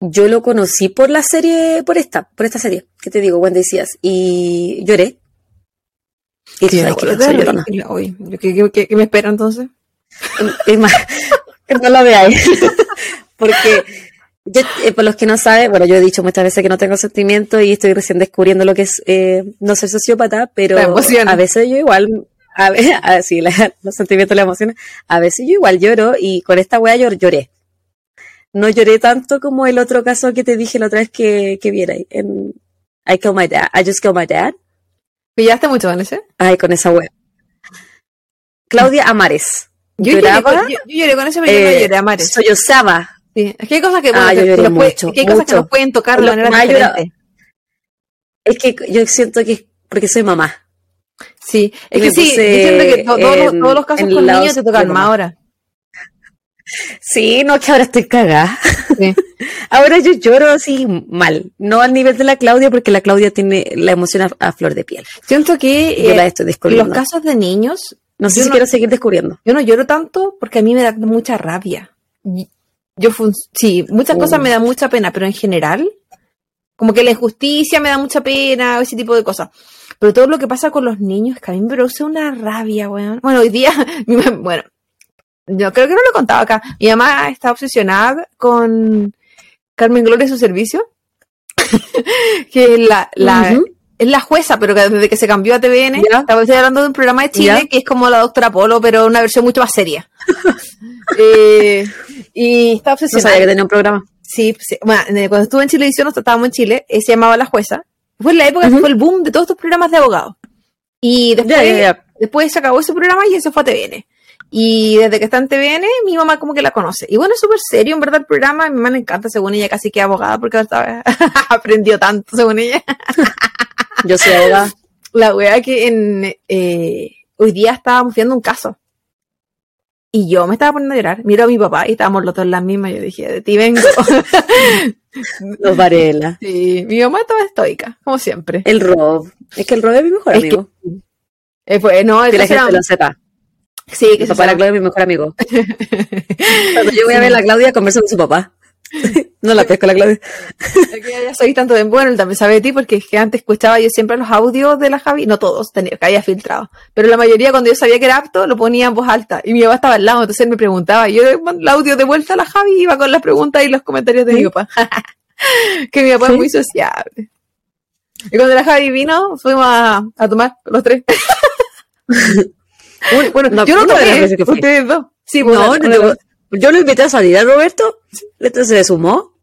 Yo lo conocí por la serie, por esta, por esta serie, que te digo, Wendy decías, y lloré. Y Sí, sabes que yo soy llorona. ¿qué, qué, qué- qué me espera entonces? No lo veáis. Porque yo, eh, por los que no saben, bueno, yo he dicho muchas veces que no tengo sentimientos y estoy recién descubriendo lo que es eh, no ser sociópata, pero La emoción. a veces yo igual, a veces, sí, la- los sentimientos, las emociones, a veces yo igual lloro y con esta wea yo lloré. No lloré tanto como el otro caso que te dije la otra vez que, que viera en I Kill My Dad, I Just Kill My Dad. ¿Pillaste mucho en ese? Ay, con esa wea. Claudia Amares. Yo lloré, con, yo, yo lloré con ese, pero yo no eh, lloré a mares. sollozaba Sí, es que hay cosas que, bueno, Ah, que- yo lloré que mucho, que hay cosas que nos pueden tocar de manera diferente. Es que yo siento que es porque soy mamá. Sí, es que sí, yo siento que to- todos, los, todos los casos con niños te tocan más ahora. Sí, no, que ahora estoy cagada. Sí. Ahora yo lloro así mal. No al nivel de la Claudia, porque la Claudia tiene la emoción a, a flor de piel. Siento que Yo eh, la estoy los casos de niños, no sé si no- quiero seguir descubriendo. yo no lloro tanto porque a mí me da mucha rabia. Yo sí, muchas Mm. cosas me dan mucha pena, pero en general, como que la injusticia me da mucha pena, o ese tipo de cosas. Pero todo lo que pasa con los niños, que a mí me produce una rabia, weón. Bueno, hoy día, bueno, yo creo que no lo he contado acá. Mi mamá está obsesionada con Carmen Gloria y su servicio. que la, la, es la jueza, pero que desde que se cambió a TVN, estoy hablando de un programa de Chile que es como la doctora Polo, pero una versión mucho más seria. Eh, y está No obsesionada. sabía que tenía un programa. Sí, sí. Bueno, cuando estuve en Chilevisión, nosotros estábamos en Chile, eh, se llamaba La Jueza. Fue en la época que fue el boom de todos estos programas de abogados. Y después, después se acabó ese programa y se fue a TVN. Y desde que está en TVN, mi mamá como que la conoce. Y bueno, es súper serio, en verdad, el programa. A mi mamá le encanta, según ella, casi que abogada, porque aprendió tanto, según ella. Yo soy abogada. La wea que en eh, hoy día estábamos viendo un caso. Y yo me estaba poniendo a llorar. Miro a mi papá y estábamos los dos en las mismas. Yo dije, de ti vengo. Los Varela. Sí, mi mamá estaba estoica, como siempre. El Rob. Es que el Rob es mi mejor Es amigo. Eh, pues, no, Que la gente era- lo sepa. Sí, que Mi papá llama- Claudia es mi mejor amigo. Cuando yo voy a ver a la Claudia, converso con su papá. No la pesco la Claudia. Que ya soy tanto de bueno, él también sabe de ti, porque es que antes escuchaba yo siempre los audios de la Javi, no todos, tenía que había filtrado, pero la mayoría cuando yo sabía que era apto, lo ponía en voz alta, y mi papá estaba al lado, entonces él me preguntaba, y yo el audio de vuelta a la Javi, y iba con las preguntas y los comentarios de mi papá. que mi papá ¿Sí? es muy sociable. Y cuando la Javi vino, fuimos a, a tomar los tres. Un- Bueno, no, yo no tomé, veces que fui. ustedes dos. Sí, pues, No, una- no, una- yo lo invité a salir a Roberto. Entonces se le sumó.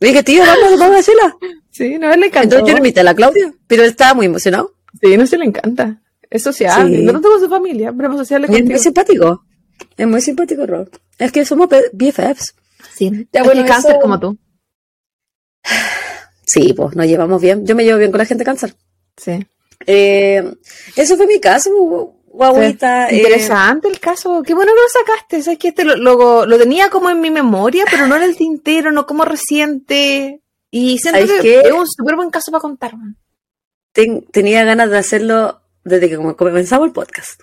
Le dije, tío, vamos, vamos a hacerla. sí, no, le encantó. Entonces yo invité a la Claudia, pero él estaba muy emocionado. Sí, no se le encanta. Es sociable. Sí. No con su familia, pero es Y es muy simpático. Es muy simpático, Rob. Es que somos BFFs. Sí. Ya, bueno, cáncer eso- como tú. Sí, pues nos llevamos bien. Yo me llevo bien con la gente cáncer. Sí. Eh, eso fue mi caso, gu- guaguita. eh, Interesante el caso. Qué bueno que lo sacaste. Sabes que este lo, lo, lo tenía como en mi memoria, pero no en el tintero, no como reciente. Y siento ¿Sabes que qué? es un súper buen caso para contar. ten- tenía ganas de hacerlo desde que comenzamos el podcast.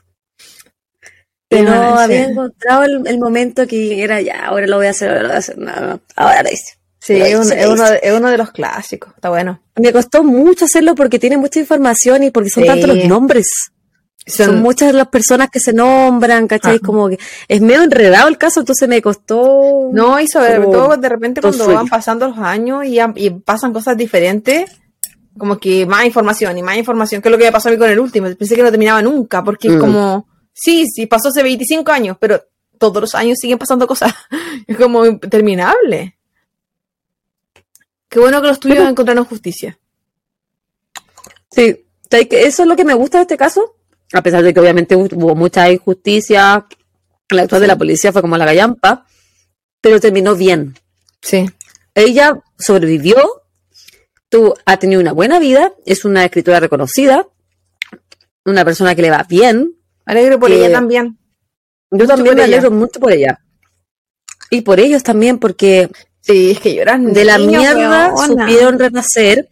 Bueno, sí. había encontrado el, el momento que era ya, ahora lo voy a hacer, ahora lo voy a hacer. No, no, ahora lo hice. Sí, es, uno, es, uno, de- es uno de los clásicos. Está bueno. Me costó mucho hacerlo porque tiene mucha información y porque son Sí. tantos los nombres. Son, muchas las personas que se nombran, ¿cachai? Ajá. Como que es medio enredado el caso, entonces me costó. No, y sobre como todo de repente cuando van pasando los años y, pasan cosas diferentes, como que más información y más información, que es lo que me pasó a mí con el último. Pensé que no terminaba nunca, porque es Mm. como, sí, sí, pasó hace 25 años, pero todos los años siguen pasando cosas. Es como interminable. Qué bueno que los tuyos encontraron justicia. Sí, eso es lo que me gusta de este caso, a pesar de que obviamente hubo mucha injusticia, la actuación de la policía fue como la gallampa, pero terminó bien. Sí. Ella sobrevivió, tú, ha tenido una buena vida, es una escritora reconocida, una persona que le va bien. Alegre por Que- ella también. Yo también me alegro mucho por ella. Y por ellos también, porque Sí, es que lloran. de la mierda supieron renacer.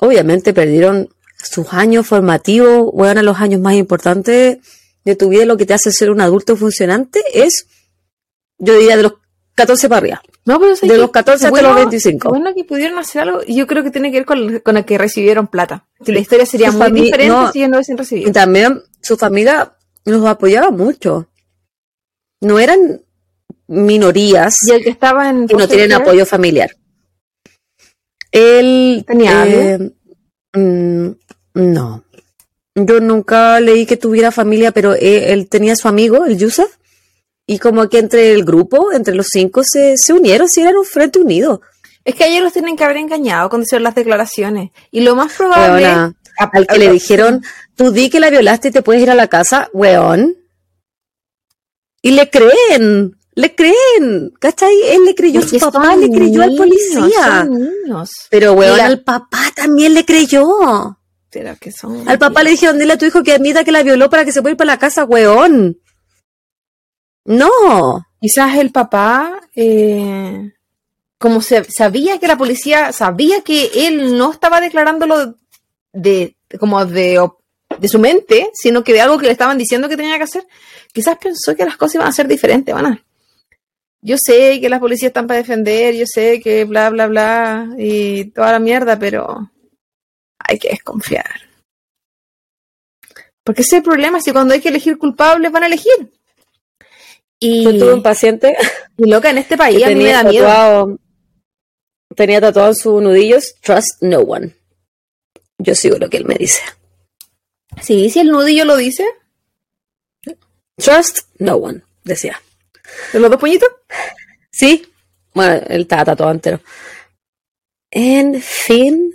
Obviamente perdieron sus años formativos, bueno, los años más importantes de tu vida, lo que te hace ser un adulto funcionante es, yo diría, de los 14 para arriba. No, pero De que- los 14 hasta los 25. Bueno, que pudieron hacer algo, y yo creo que tiene que ver con, con el que recibieron plata. Que la historia sería Su muy diferente no. si ellos no hubiesen recibido. Y también su familia los apoyaba mucho. No eran minorías Y el que estaba en. que no tienen apoyo familiar. Él ¿Tenía eh, mm, no. Yo nunca leí que tuviera familia, pero eh, él tenía su amigo, el Yusuf, y como que entre el grupo, entre los cinco, se, se unieron, si eran un frente unido. Es que a ellos los tienen que haber engañado cuando hicieron las declaraciones. Y lo más probable. Weona, a- al que a- le dijeron, tú di que la violaste y te puedes ir a la casa, weón. Y le creen, le creen, ¿cachai? Él le creyó, Es su papá le creyó al niños, policía. Niños. Pero weón, Mira. al papá también le creyó. Pero que son. Al papá le dijeron, dile a tu hijo que admita que la violó para que se pueda ir para la casa, weón. No. Quizás el papá, eh, como se, sabía que la policía, sabía que él no estaba declarándolo de, como de, de su mente, sino que de algo que le estaban diciendo que tenía que hacer, quizás pensó que las cosas iban a ser diferentes, van a. Yo sé que las policías están para defender, yo sé que bla, bla, bla, y toda la mierda, pero hay que desconfiar. Porque ese es el problema, si cuando hay que elegir culpables van a elegir. Y... Yo tuve un paciente Y loca, en este país a mí me tenía da miedo. tatuado, tenía tatuado en sus nudillos, Trust No One. Yo sigo lo que él me dice. Sí, si el nudillo lo dice. Trust No One, decía. ¿De los dos puñitos? Sí. Bueno, él estaba tatuado entero. En fin,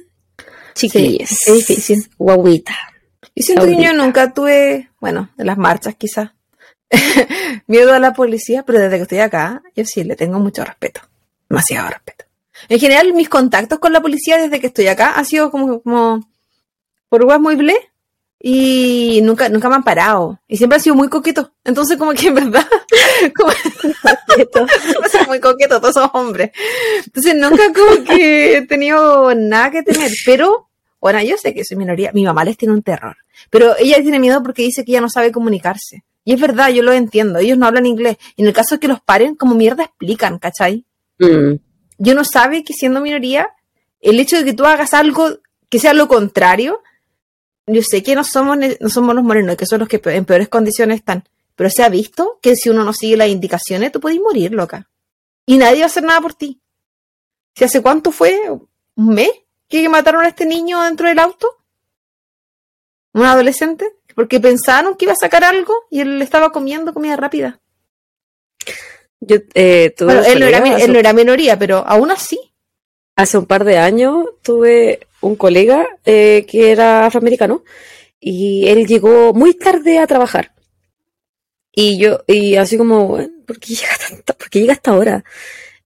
chiquillos. Sí, es difícil. Guaguita. Y siento que yo nunca tuve, bueno, en las marchas quizás, miedo a la policía, pero desde que estoy acá, yo sí le tengo mucho respeto. Demasiado respeto. En general, mis contactos con la policía desde que estoy acá ha sido como, como por muy ble y nunca, nunca me han parado. Y siempre han sido muy coquetos. Entonces, como que en verdad, como, muy coquetos todos esos hombres. Entonces, nunca como que he tenido nada que temer. Pero, bueno, yo sé que soy minoría. Mi mamá les tiene un terror. Pero ella tiene miedo porque dice que ella no sabe comunicarse. Y es verdad, yo lo entiendo. Ellos no hablan inglés. Y en el caso de que los paren, como mierda explican, ¿cachai? Mm. Yo no sabe que siendo minoría, el hecho de que tú hagas algo que sea lo contrario, yo sé que no somos, no somos los morenos, que son los que en peores condiciones están. Pero se ha visto que si uno no sigue las indicaciones, tú puedes morir, loca. Y nadie va a hacer nada por ti. ¿Si hace cuánto fue? ¿Un mes? ¿Que mataron a este niño dentro del auto? ¿Un adolescente? Porque pensaron que iba a sacar algo y él estaba comiendo comida rápida. Yo, eh, Bueno, él no, era, hace- él no era minoría, pero aún así. Hace un par de años tuve un colega eh, que era afroamericano y él llegó muy tarde a trabajar. Y yo, y así como, ¿por qué llega, tanto, ¿por qué llega hasta ahora?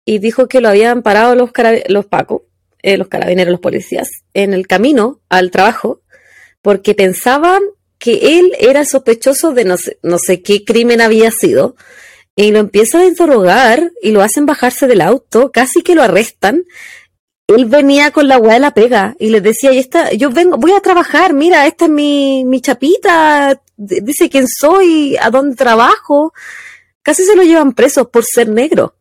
Y dijo que lo habían parado los, los pacos, eh, los carabineros, los policías, en el camino al trabajo, porque pensaban que él era sospechoso de no sé, no sé qué crimen había sido. Y lo empiezan a interrogar y lo hacen bajarse del auto, casi que lo arrestan él venía con la weá de la pega y les decía, y esta, yo vengo, voy a trabajar, mira, esta es mi, mi chapita, dice quién soy, a dónde trabajo. Casi se lo llevan presos por ser negro.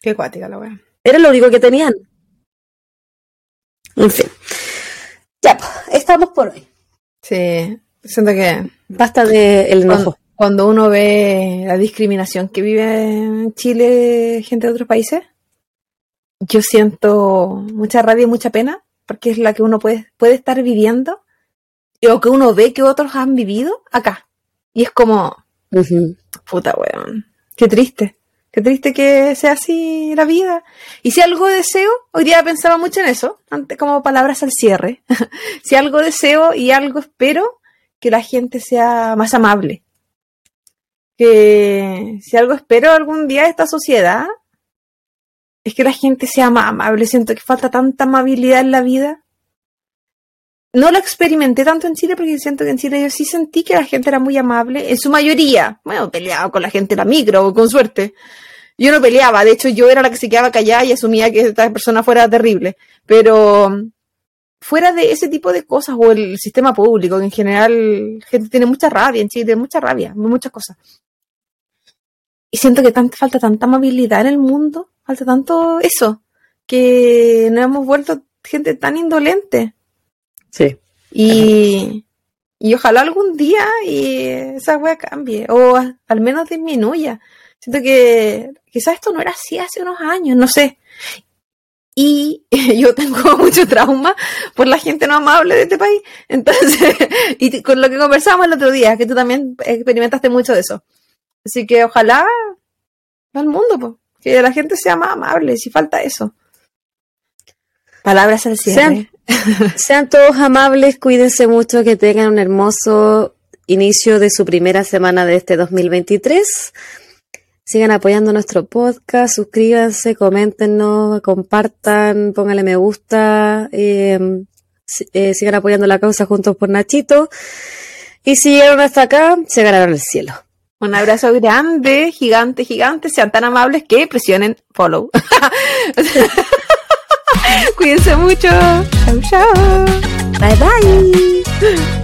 Qué cuática la wea. Era lo único que tenían. En fin. Ya, pues, estamos por hoy. Sí, siento que Basta de el cuando, enojo. cuando uno ve la discriminación que vive en Chile gente de otros países, yo siento mucha rabia y mucha pena, porque es la que uno puede, puede estar viviendo, o que uno ve que otros han vivido acá. Y es como, puta weón, qué triste. Qué triste que sea así la vida. Y si algo deseo, hoy día pensaba mucho en eso, antes como palabras al cierre. si algo deseo y algo espero, que la gente sea más amable. Que si algo espero algún día esta sociedad, es que la gente sea más amable. Siento que falta tanta amabilidad en la vida. No lo experimenté tanto en Chile porque siento que en Chile yo sí sentí que la gente era muy amable, en su mayoría. Bueno, peleaba con la gente en la micro, con suerte. Yo no peleaba, de hecho yo era la que se quedaba callada y asumía que esta persona fuera terrible. Pero mm, fuera de ese tipo de cosas, o el sistema público, en general gente tiene mucha rabia en Chile, mucha rabia, muchas cosas. Y siento que falta tanta amabilidad en el mundo, falta tanto eso, que nos hemos vuelto gente tan indolente. Sí. Y, y ojalá algún día y esa wea cambie, o a- al menos disminuya. Siento que quizás esto no era así hace unos años, no sé. Y yo tengo mucho trauma por la gente no amable de este país. Entonces, y con lo que conversábamos el otro día, que tú también experimentaste mucho de eso. Así que ojalá al mundo, po, que la gente sea más amable, si falta eso. Palabras al cierre. Sean todos amables, cuídense mucho, que tengan un hermoso inicio de su primera semana de este 2023. Sigan apoyando nuestro podcast, suscríbanse, coméntenos, compartan, pónganle me gusta, eh, eh, sigan apoyando la causa juntos por Nachito. Y si llegaron hasta acá, se ganaron el cielo. Un abrazo grande, gigante, gigante. Sean tan amables que presionen follow. Cuídense mucho. Chau, chau. Bye bye.